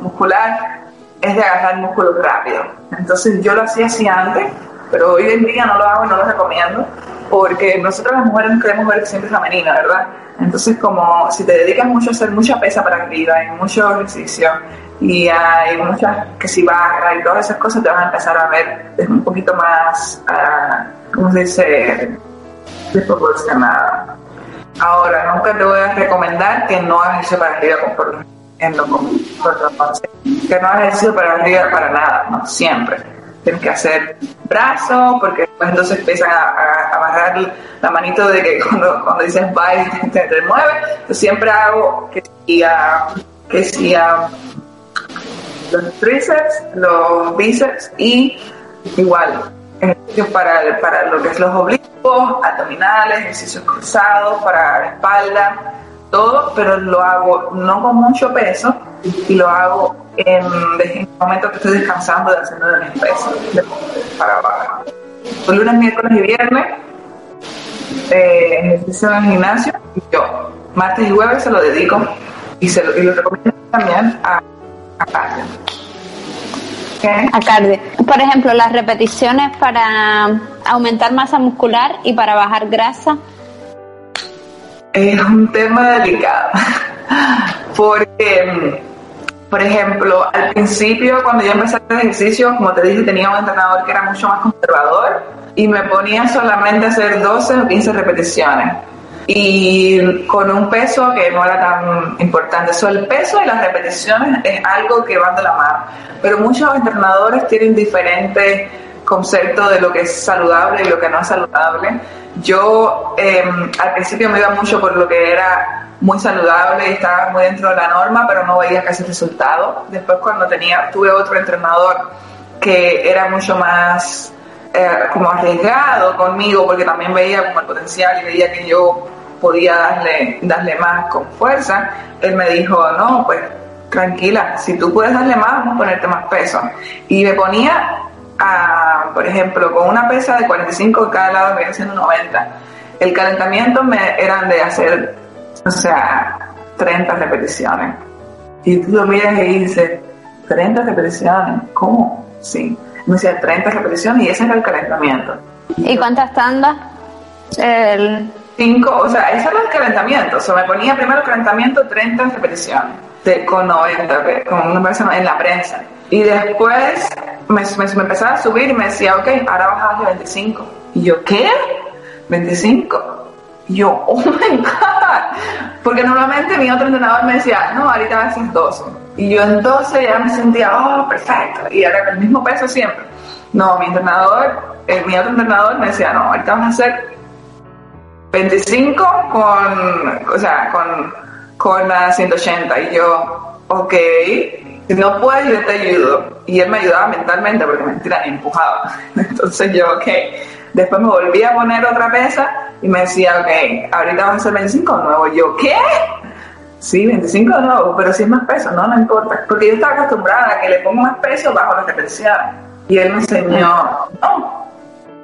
muscular es de agarrar músculo rápido. Entonces yo lo hacía así antes, pero hoy en día no lo hago y no lo recomiendo, porque nosotros las mujeres nos queremos ver siempre femenina, ¿verdad? Entonces como si te dedicas mucho a hacer mucha pesa para arriba y mucho ejercicio, y hay muchas que si baja y todas esas cosas te van a empezar a ver un poquito más, uh, ¿cómo se dice? Desproporcionada. Ahora, nunca te voy a recomendar que no hagas ejercicio para arriba por, en lo que no hagas ejercicio para arriba para nada, no, siempre. Tienes que hacer brazos porque después entonces empiezan a, a, bajar la manito de que cuando, cuando dices bye te, te, mueve. Yo siempre hago que si, uh, que si uh, los tríceps, los bíceps y igual ejercicios para, para lo que es los oblicuos, abdominales, ejercicios cruzados para la espalda, todo, pero lo hago no con mucho peso y lo hago en, el momento que estoy descansando de haciendo de mis pesos para abajo. Lunes, miércoles y viernes, eh, ejercicio en el gimnasio y yo. Martes y jueves se lo dedico y, se lo, y lo recomiendo también a a cardio. Por ejemplo, las repeticiones para aumentar masa muscular y para bajar grasa. Es un tema delicado. Porque, por ejemplo, al principio, cuando yo empecé a hacer ejercicio, como te dije, tenía un entrenador que era mucho más conservador y me ponía solamente a hacer 12 o 15 repeticiones y con un peso que no era tan importante. So, el peso y las repeticiones es algo que van de la mano, pero muchos entrenadores tienen diferentes conceptos de lo que es saludable y lo que no es saludable. Yo eh, al principio me iba mucho por lo que era muy saludable y estaba muy dentro de la norma, pero no veía casi resultado. Después cuando tenía, tuve otro entrenador que era mucho más eh, como arriesgado conmigo porque también veía como el potencial y veía que yo podía darle, darle más con fuerza, él me dijo, no, pues tranquila, si tú puedes darle más, vamos a ponerte más peso. Y me ponía, a, por ejemplo, con una pesa de 45 de cada lado, me iba haciendo 90. El calentamiento me eran de hacer, o sea, 30 repeticiones. Y tú lo miras y dices, 30 repeticiones, ¿cómo? Sí. Me decía 30 repeticiones y ese era el calentamiento. ¿Y cuántas tandas? El... Cinco, o sea, ese era el calentamiento. O sea, me ponía primero el calentamiento 30 repeticiones de, con 90, con una persona en la prensa. Y después me, me, empezaba a subir y me decía, ok, ahora a darle 25. Y yo, ¿qué? 25. Y yo, oh my God. Porque normalmente mi otro entrenador me decía, no, ahorita vas a hacer 12. Y yo en 12 ya me sentía, oh, perfecto. Y era el mismo peso siempre. No, mi entrenador, eh, mi otro entrenador me decía, no, ahorita vas a hacer 25 con, o sea, con, con la 180. Y yo, ok, si no puedes, yo te ayudo. Y él me ayudaba mentalmente porque mentira, empujaba. Entonces yo, ok. Después me volví a poner otra pesa y me decía, ok, ahorita vamos a hacer 25 de nuevo. Yo, ¿qué? Sí, 25 de nuevo, pero si es más peso, no, no importa. Porque yo estaba acostumbrada a que le pongo más peso bajo las repeticiones. Y él me enseñó, no,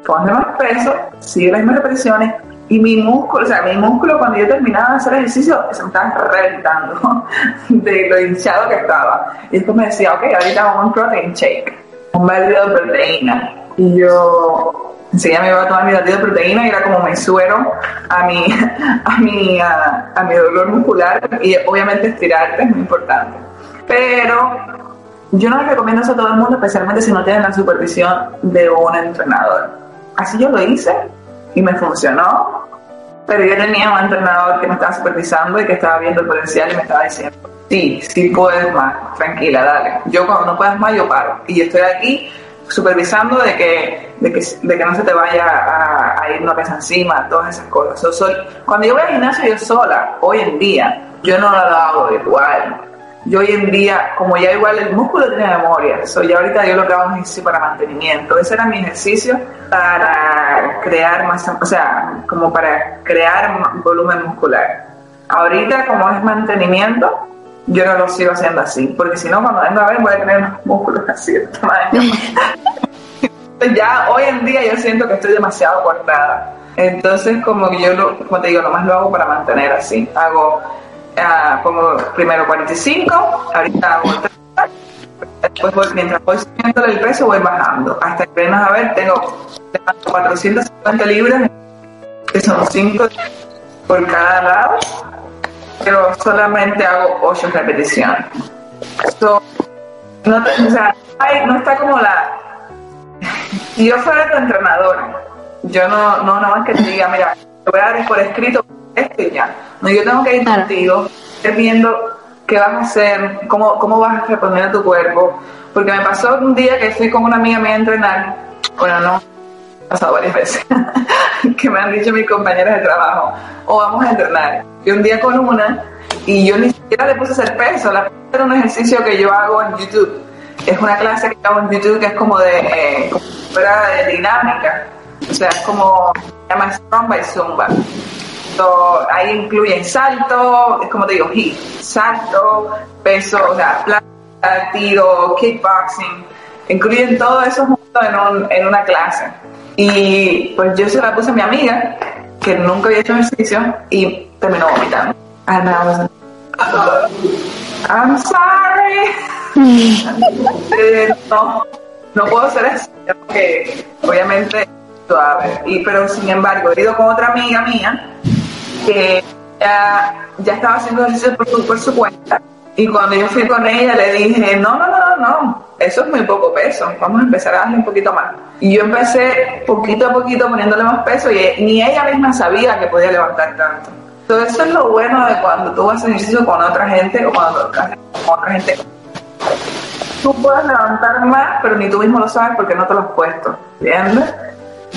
ponle más peso, sigue las mismas repeticiones, y mi músculo, o sea, mi músculo cuando yo terminaba de hacer ejercicio se me estaba reventando de lo hinchado que estaba. Y después me decía, ok, ahorita vamos a un protein shake, un batido de proteína. Y yo enseguida me iba a tomar mi batido de proteína y era como mi suero a mi, a mi, a, mi dolor muscular y obviamente estirarte es muy importante. Pero yo no les recomiendo eso a todo el mundo, especialmente si no tienen la supervisión de un entrenador. Así yo lo hice y me funcionó, pero yo tenía un entrenador que me estaba supervisando y que estaba viendo el potencial y me estaba diciendo, sí, sí puedes más, tranquila, dale. Yo cuando no puedas más, yo paro. Y estoy aquí supervisando de que, de que, de que no se te vaya a, ir una pesa encima, todas esas cosas. soy, cuando yo voy al gimnasio yo sola, hoy en día, yo no lo hago igual yo hoy en día, como ya igual el músculo tiene memoria, soy ya ahorita yo lo que hago es ejercicio para mantenimiento. Ese era mi ejercicio para crear más, o sea, como para crear volumen muscular. Ahorita, como es mantenimiento, yo no lo sigo haciendo así, porque si no, cuando venga a ver, voy a tener unos músculos así de tamaño. ya hoy en día yo siento que estoy demasiado cortada. Entonces, como que yo, lo, como te digo, nomás lo hago para mantener así. Hago pongo primero 45, ahorita hago después mientras voy subiendo el peso voy bajando, hasta que vengas a ver, tengo 450 libras, que son 5 por cada lado, pero solamente hago 8 repeticiones. no, o no está como la... Si yo fuera tu entrenador, yo no, no, nada más que te diga, mira, te voy a dar por escrito esto y ya. No, yo tengo que ir contigo, viendo qué vas a hacer, cómo, cómo vas a responder a tu cuerpo. Porque me pasó un día que fui con una amiga mía a entrenar, bueno, no, ha pasado varias veces, que me han dicho mis compañeras de trabajo, o vamos a entrenar. Y un día con una, y yo ni siquiera le puse a hacer peso, la era un ejercicio que yo hago en YouTube. Es una clase que hago en YouTube que es como de, eh, de dinámica. O sea, es como, se llama Strong by Zumba ahí incluyen salto, es como te digo, hit, salto, peso, o sea, plata, tiro, kickboxing, incluyen todo eso junto en, en una clase. Y pues yo se la puse a mi amiga, que nunca había hecho ejercicio, y terminó vomitando. And I was I'm sorry. Eh, no, no puedo hacer eso, porque obviamente suave. Y, pero sin embargo, he ido con otra amiga mía que ya, ya estaba haciendo ejercicio por su, por su cuenta. Y cuando yo fui con ella le dije, no, no, no, no, eso es muy poco peso, vamos a empezar a darle un poquito más. Y yo empecé poquito a poquito poniéndole más peso y ni ella misma sabía que podía levantar tanto. Entonces eso es lo bueno de cuando tú haces ejercicio con otra gente o cuando haces con otra gente. Tú puedes levantar más, pero ni tú mismo lo sabes porque no te lo has puesto, ¿entiendes?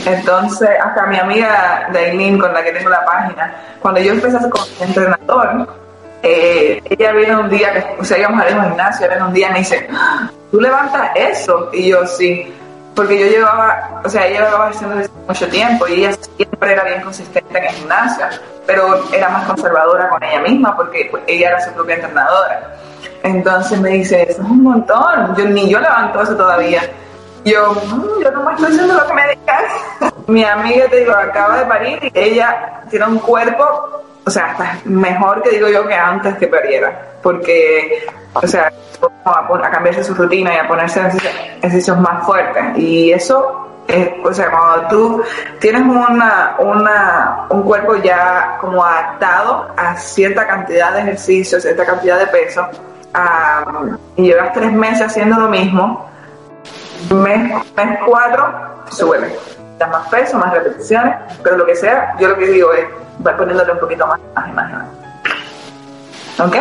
Entonces, hasta mi amiga Dailin, con la que tengo la página, cuando yo empecé a con entrenador, eh, ella viene un día, que, o sea, íbamos a ir a un gimnasio, viene un día y me dice, ¿tú levantas eso? Y yo, sí. Porque yo llevaba, o sea, ella llevaba haciendo mucho tiempo y ella siempre era bien consistente en el gimnasio, pero era más conservadora con ella misma porque pues, ella era su propia entrenadora. Entonces me dice, eso es un montón, yo, ni yo levanto eso todavía. Yo, mm, yo no estoy haciendo lo que me digas. Mi amiga, te digo, acaba de parir y ella tiene un cuerpo, o sea, mejor que digo yo que antes que pariera. Porque, o sea, a, cambiarse su rutina y a ponerse ejercicios más fuertes. Y eso o sea, cuando tú tienes una, una, un cuerpo ya como adaptado a cierta cantidad de ejercicios, cierta cantidad de peso, y llevas tres meses haciendo lo mismo, mes, mes cuatro, sube. Da más peso, más repeticiones, pero lo que sea, yo lo que digo es, va poniéndole un poquito más, más imágenes. ¿Ok?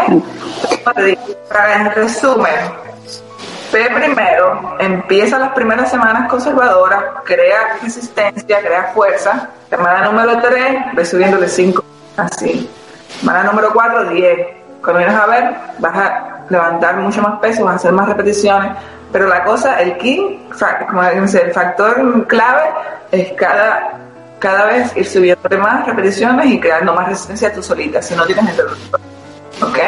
En resumen, P primero, empieza las primeras semanas conservadoras, crea resistencia, crea fuerza. Semana número 3, ve subiendo de 5, así. Semana número 4, 10. Cuando vienes a ver, vas levantar mucho más peso, hacer más repeticiones, pero la cosa, el key, como dice, el factor clave es cada, cada vez ir subiendo más repeticiones y creando más resistencia tú solita, si no tienes interruptor. ¿Ok?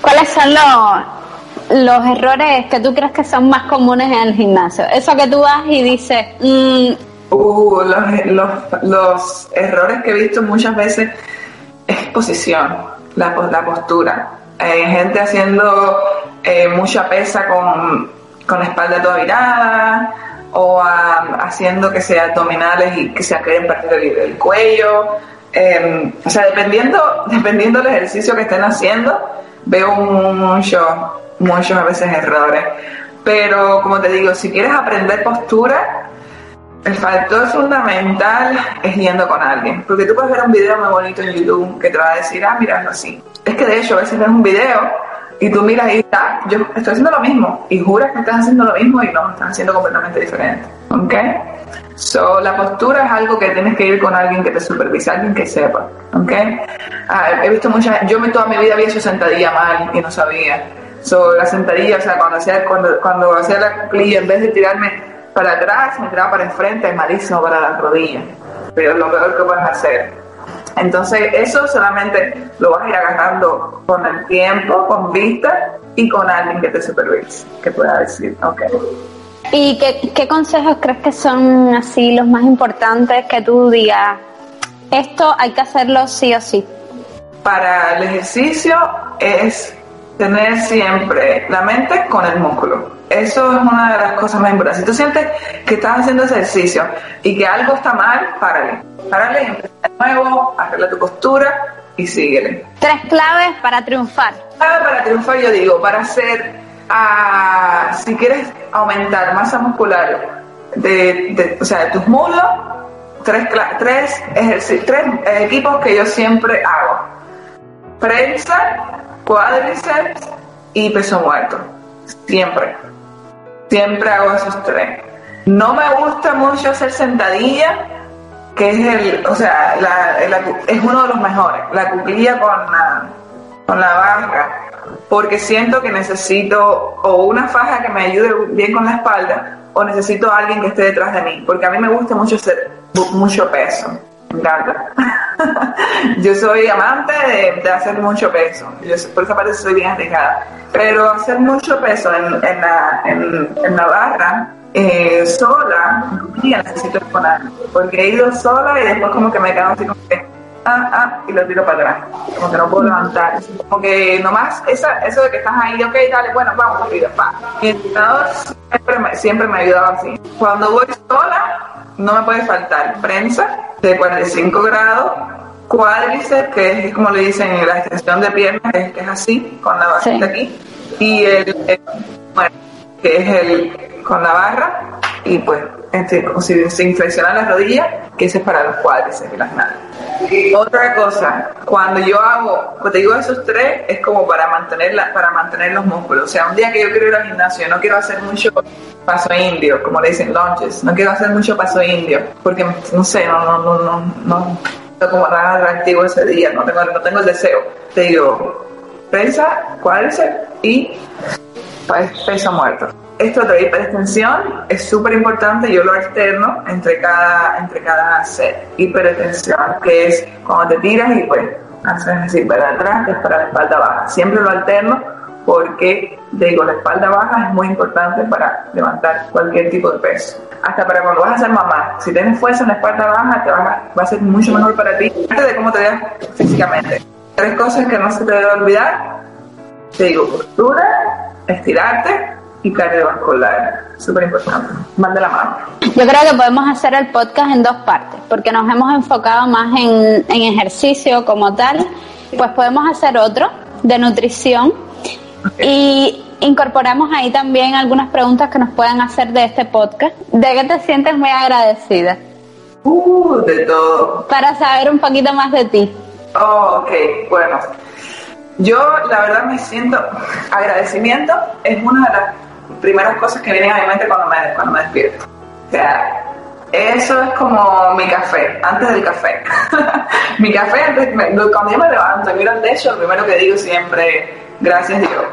¿Cuáles son los, los errores que tú crees que son más comunes en el gimnasio? Eso que tú vas y dices... Mm, uh, los, los, los errores que he visto muchas veces es posición, la, la postura. Hay gente haciendo eh, mucha pesa con, con, la espalda toda virada o haciendo que sea abdominales y que se queden partir el, cuello. Em, o sea, dependiendo, dependiendo del ejercicio que estén haciendo, veo muchos, muchos a veces errores. Pero como te digo, si quieres aprender postura, el factor fundamental es yendo con alguien, porque tú puedes ver un video muy bonito en YouTube que te va a decir, ah, mira, así. Es que de hecho a veces ves un video y tú miras y está, yo estoy haciendo lo mismo y juras que estás haciendo lo mismo y no, estás haciendo completamente diferente. ¿Ok? So, la postura es algo que tienes que ir con alguien que te supervise, alguien que sepa. ¿Ok? Ah, he visto muchas, yo toda mi vida había hecho sentadilla mal y no sabía. So, la sentadilla, o sea, cuando hacía, cuando, cuando hacía la cuclilla, en vez de tirarme para atrás, me tiraba para enfrente, es malísimo para las rodillas, pero es lo peor que puedes hacer. Entonces, eso solamente lo vas a ir agarrando con el tiempo, con vista y con alguien que te supervise, que pueda decir, ok. ¿Y qué, qué consejos crees que son así los más importantes que tú digas? Esto hay que hacerlo sí o sí. Para el ejercicio es tener siempre la mente con el músculo. Eso es una de las cosas más importantes. Si tú sientes que estás haciendo ejercicio y que algo está mal, párale. Párale y empieza de nuevo, arregla tu postura y síguele. Tres claves para triunfar. Clave para triunfar, yo digo, para hacer, uh, si quieres aumentar masa muscular de, o sea, de tus muslos, tres, tres, tres equipos que yo siempre hago. Prensa, cuádriceps y peso muerto. Siempre. Siempre hago esos tres. No me gusta mucho hacer sentadilla, que es el, o sea, es uno de los mejores. La cuclilla con la, con la barra. Porque siento que necesito o una faja que me ayude bien con la espalda o necesito a alguien que esté detrás de mí. Porque a mí me gusta mucho hacer mucho peso encanta. yo soy amante de, hacer mucho peso, yo, por esa parte soy bien arriesgada. Pero hacer mucho peso en, en, la, en, la barra, eh, sola, ya necesito exponer, porque he ido sola y después como que me quedo así como que, ah, ah, y lo tiro para atrás, como que no puedo levantar. Como que nomás, esa, eso de que estás ahí, ok, dale, bueno, vamos, rápido, pa. Mi entrenador siempre me, siempre me ha ayudado así. Cuando voy sola, no me puede faltar prensa de 45 grados, cuádriceps, que es como le dicen la extensión de piernas, que es, así, con la barra aquí, y el, que es el con la barra, y pues este, si se inflexiona la rodilla, que ese es para los cuádriceps y las nalgas. Otra cosa, cuando yo hago, pues te digo esos tres, es como para mantener, la, para mantener los músculos. O sea, un día que yo quiero ir al gimnasio, no quiero hacer mucho paso indio, como le dicen lunges, no quiero hacer mucho paso indio, porque no sé, no, no, no, no, no, como nada atractivo ese día, no tengo, no tengo el deseo. Te digo, prensa, cuádriceps y peso muerto. Esto de hiperextensión es súper importante, yo lo alterno entre cada, entre cada set. Hiperextensión, que es cuando te tiras y pues haces decir para atrás, es para la espalda baja. Siempre lo alterno porque, digo, la espalda baja es muy importante para levantar cualquier tipo de peso. Hasta para cuando vas a ser mamá. Si tienes fuerza en la espalda baja, te va, va a ser mucho mejor para ti, antes de cómo te veas físicamente. Tres cosas que no se te debe olvidar. Te digo, postura, estirarte y cardiovascular. Súper importante. Mande la mano. Yo creo que podemos hacer el podcast en dos partes, porque nos hemos enfocado más en, en ejercicio como tal. Pues podemos hacer otro de nutrición y incorporamos ahí también algunas preguntas que nos puedan hacer de este podcast. ¿De qué te sientes muy agradecida? Uh, de todo. Para saber un poquito más de ti. Oh, ok, bueno. Yo la verdad me siento agradecimiento, es una de las primeras cosas que vienen a mi mente cuando me, cuando me despierto. O sea, eso es como mi café, antes del café. mi café, antes, cuando yo me levanto y miro al techo, lo primero que digo siempre, gracias Dios.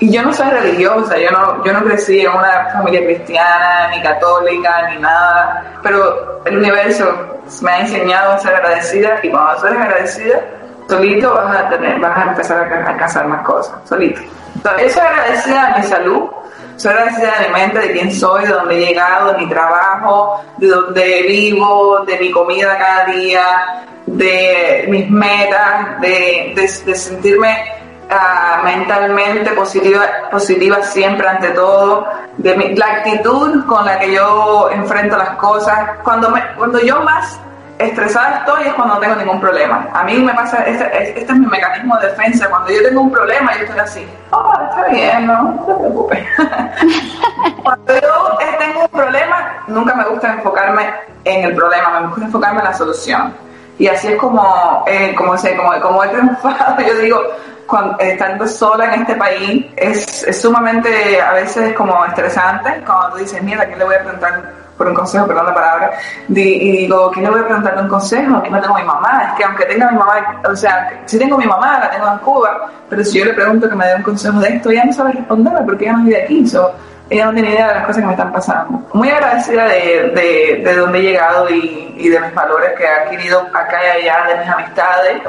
Y yo no soy religiosa, yo no, yo no crecí en una familia cristiana, ni católica, ni nada, pero el universo me ha enseñado a ser agradecida y cuando soy agradecida, solito vas a tener, vas a empezar a alcanzar más cosas, solito. Entonces, soy agradecida a mi salud, soy agradecida de mi mente, de quién soy, de dónde he llegado, de mi trabajo, de dónde vivo, de mi comida cada día, de mis metas, de, de, sentirme uh, mentalmente positiva, positiva siempre ante todo, de mi, la actitud con la que yo enfrento las cosas. Cuando, me, cuando yo más estresada estoy es cuando no tengo ningún problema. A mí me pasa, este, este, es mi mecanismo de defensa. Cuando yo tengo un problema, yo estoy así, oh, está bien, no, no te preocupes. cuando yo tengo un problema, nunca me gusta enfocarme en el problema, me gusta enfocarme en la solución. Y así es como, eh, como, sé, como, como he triunfado, yo digo, cuando, estando sola en este país, es, es sumamente, a veces como estresante, cuando tú dices, mira, ¿quién le voy a preguntar por un consejo, perdón la palabra, y digo, ¿quién le voy a preguntar un consejo? Aquí no tengo a mi mamá, es que aunque tenga mi mamá, o sea, si tengo mi mamá, la tengo en Cuba, pero si yo le pregunto que me dé un consejo de esto, ella no sabe responderme porque ella no vive aquí, so, ella no tiene idea de las cosas que me están pasando. Muy agradecida de, de, de dónde he llegado y, y de mis valores que he adquirido acá y allá, de mis amistades,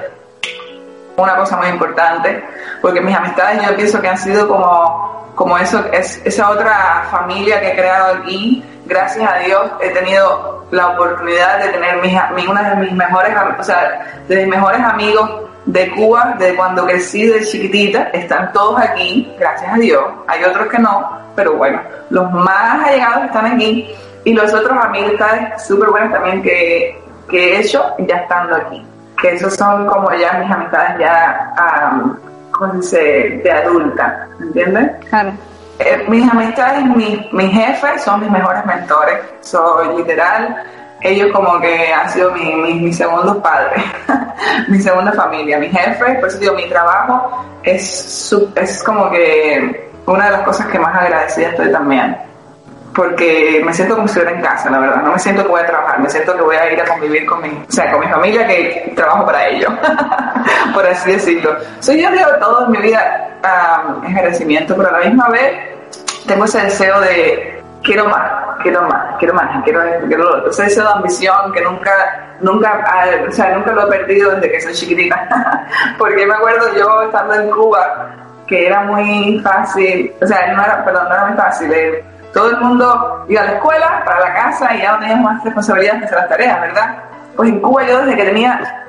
una cosa muy importante, porque mis amistades yo pienso que han sido como, como eso, es, esa otra familia que he creado aquí, gracias a Dios he tenido la oportunidad de tener mis, una de mis mejores, o sea, de mis mejores amigos de Cuba, de cuando crecí de chiquitita, están todos aquí, gracias a Dios. Hay otros que no, pero bueno, los más allegados están aquí y los otros amistades súper buenas también que, que he hecho ya estando aquí. Que esos son como ya mis amistades ya, um. De adulta, ¿entiendes? Claro. Eh, mis amistades, mis, mis jefes son mis mejores mentores. Soy literal, ellos como que han sido mi, mi, mi segundos padres, mi segunda familia. Mi jefe, por eso digo, mi trabajo es, es como que una de las cosas que más agradecida estoy también. Porque me siento como si estuviera en casa, la verdad. No me siento que voy a trabajar, me siento que voy a ir a convivir con mi, o sea, con mi familia que trabajo para ellos, por así decirlo. Soy yo digo todo en mi vida um, agradecimiento, pero a la misma vez tengo ese deseo de quiero más, quiero más, quiero más, quiero quiero Ese deseo de ambición que nunca, nunca, o sea, nunca lo he perdido desde que soy chiquitita. Porque me acuerdo yo estando en Cuba que era muy fácil, o sea, no era, perdón, no era muy fácil. Eh, todo el mundo iba a la escuela, para la casa y ya no teníamos más responsabilidades que hacer las tareas, ¿verdad? Pues en Cuba yo desde que tenía,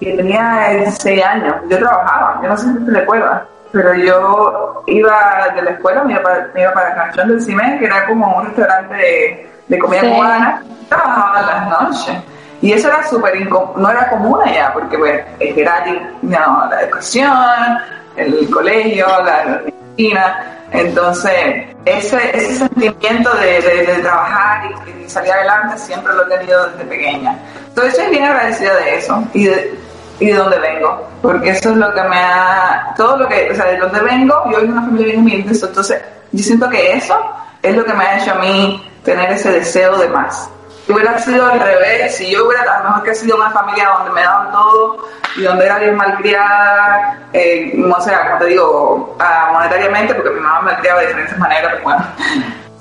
que tenía 16 años, yo trabajaba, yo no sé si te recuerdas pero yo iba de la escuela, me iba para, me iba para Canchón del Cime, que era como un restaurante de, comida cubana, trabajaba las noches. Y eso era súper no era común allá, porque bueno, es gratis, no, la educación, el colegio, la medicina. Entonces, ese, ese sentimiento de, de, trabajar y, salir adelante siempre lo he tenido desde pequeña. Entonces, estoy bien agradecida de eso. Y de, y de dónde vengo, porque eso es lo que me ha, todo lo que, o sea, de dónde vengo, yo vengo de una familia bien humilde, entonces yo siento que eso es lo que me ha hecho a mí tener ese deseo de más. hubiera sido al revés, si yo hubiera, a lo mejor que he sido una familia donde me daban todo y donde era bien malcriada, eh, no sé, como te digo, uh, monetariamente, porque mi mamá me criaba de diferentes maneras, pero bueno.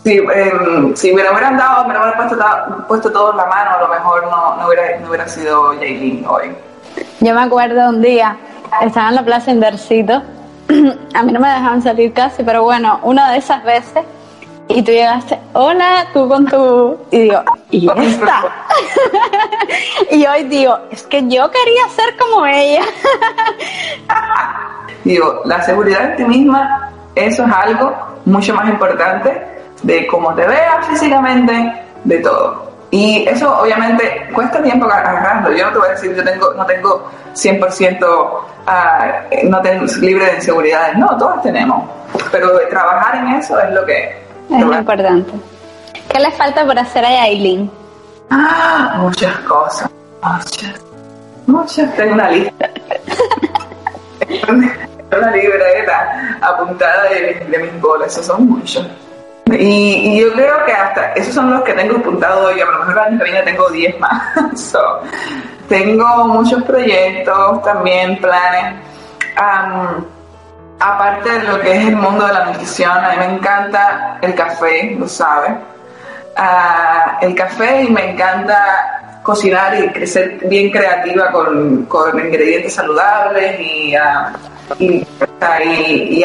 Si, eh, si me lo hubieran dado, me lo hubieran puesto, puesto todo en la mano, a lo mejor no, no, hubiera, no hubiera sido Jaylin hoy. Yo me acuerdo un día, estaba en la plaza Indercito, a mí no me dejaban salir casi, pero bueno, una de esas veces y tú llegaste, hola, tú con tu... Y digo, ¿y esta? y hoy digo, es que yo quería ser como ella. digo, la seguridad en ti misma, eso es algo mucho más importante de cómo te veas físicamente, de todo. Y eso obviamente cuesta tiempo agarrarlo. Yo no te voy a decir, yo tengo, no tengo 100% ah, no tengo, libre de inseguridades. No, todos tenemos. Pero trabajar en eso es lo que es lo importante. ¿Qué le falta por hacer a Aileen? Ah, muchas cosas. Muchas. Muchas. Tengo una lista. una libreta apuntada de, de mis goles. Esos son muchos. Y, yo creo que hasta esos son los que tengo apuntados hoy. A lo mejor año que viene tengo 10 más. tengo muchos proyectos, también planes. Um, aparte de lo que es el mundo de la nutrición, a mí me encanta el café, lo sabes. Ah, el café y me encanta cocinar y ser bien creativa con, con ingredientes saludables y, uh, y, y,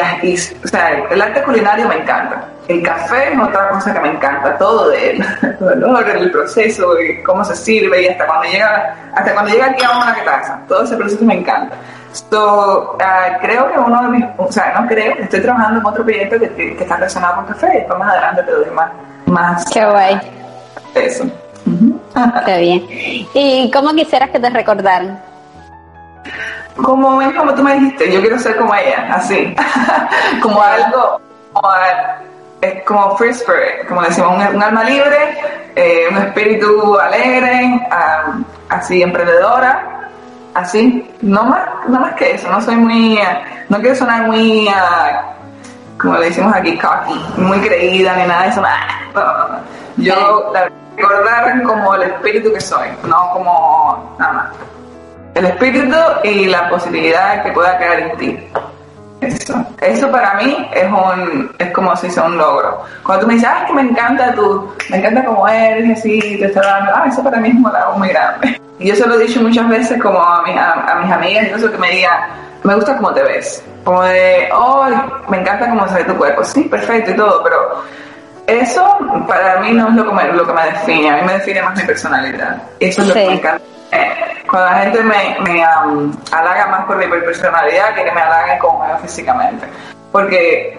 o sea, el arte culinario me encanta. El café es otra cosa que me encanta, todo de él, todo el el proceso, y cómo se sirve y hasta cuando llega, hasta cuando llega aquí a una casa, todo ese proceso me encanta. So, uh, creo que uno de mis, o sea, no creo, estoy trabajando en otro proyecto que, que, está relacionado con café y después más adelante te doy más. más Qué guay. Eso. Qué bien. ¿Y cómo quisieras que te recordaran? Como, como tú me dijiste, yo quiero ser como ella, así. como algo, como, es como free spirit, como decimos, un, un alma libre, eh, un espíritu alegre, um, así emprendedora así, no más, no más que eso, no soy muy, eh, no quiero sonar muy, uh, como le decimos aquí, cocky, muy creída ni nada de eso, nada. Yo la recordar como el espíritu que soy, no como nada más. El espíritu y la posibilidad que pueda crear en ti. Eso. Eso para mí es un, es como si sea un logro. Cuando tú me dices, ah, que me encanta tú, me encanta como eres, así, te está dando, ah, eso para mí es un logro muy grande. Y yo se lo he dicho muchas veces como a, mi, a, mis amigas, incluso que me digan, me gusta cómo te ves. Como de, oh, me encanta cómo se ve tu cuerpo. Sí, perfecto y todo, pero eso para mí no es lo que me, lo que me define, a mí me define más mi personalidad. Eso es lo que me encanta. Cuando la gente me, me halaga más por mi personalidad que que me halaguen como físicamente. Porque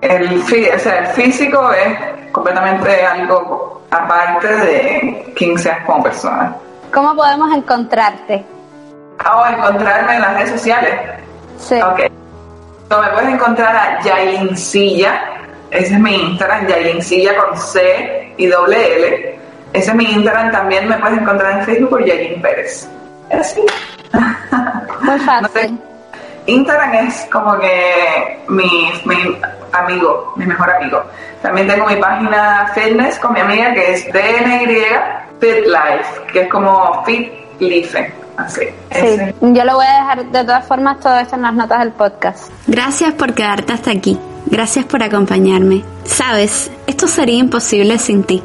el, o sea, el físico es completamente algo aparte de quién seas como persona. ¿Cómo podemos encontrarte? Ah, encontrarme en las redes sociales. Sí. Ok. me puedes encontrar a Yalincilla. Ese es mi Instagram, Yalincilla con C y doble L. Ese es mi Instagram. También me puedes encontrar en Facebook por Yalin Pérez. Así. Muy fácil. Instagram es como que mi, mi, amigo, mi mejor amigo. También tengo mi página fitness con mi amiga que es DNY Fit Life, que es como Fit Life. Así. Sí, yo lo voy a dejar de todas formas todo esto en las notas del podcast. Gracias por quedarte hasta aquí. Gracias por acompañarme. Sabes, esto sería imposible sin ti.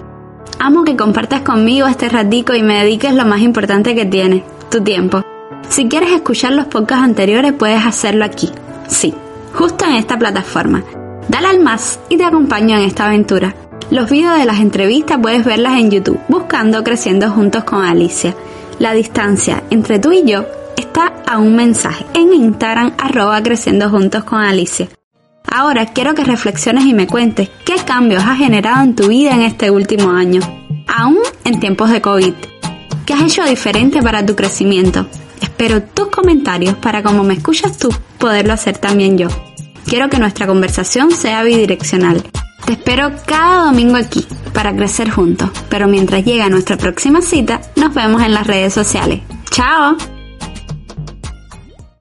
Amo que compartas conmigo este ratico y me dediques lo más importante que tienes, tu tiempo. Si quieres escuchar los podcasts anteriores puedes hacerlo aquí. Sí, justo en esta plataforma. Dale al más y te acompaño en esta aventura. Los videos de las entrevistas puedes verlas en YouTube buscando Creciendo Juntos con Alicia. La distancia entre tú y yo está a un mensaje en Instagram arroba Creciendo Juntos con Alicia. Ahora quiero que reflexiones y me cuentes qué cambios has generado en tu vida en este último año, aún en tiempos de COVID. ¿Qué has hecho diferente para tu crecimiento? Espero tus comentarios para como me escuchas tú, poderlo hacer también yo. Quiero que nuestra conversación sea bidireccional te espero cada domingo aquí para crecer juntos, pero mientras llega nuestra próxima cita, nos vemos en las redes sociales. ¡Chao!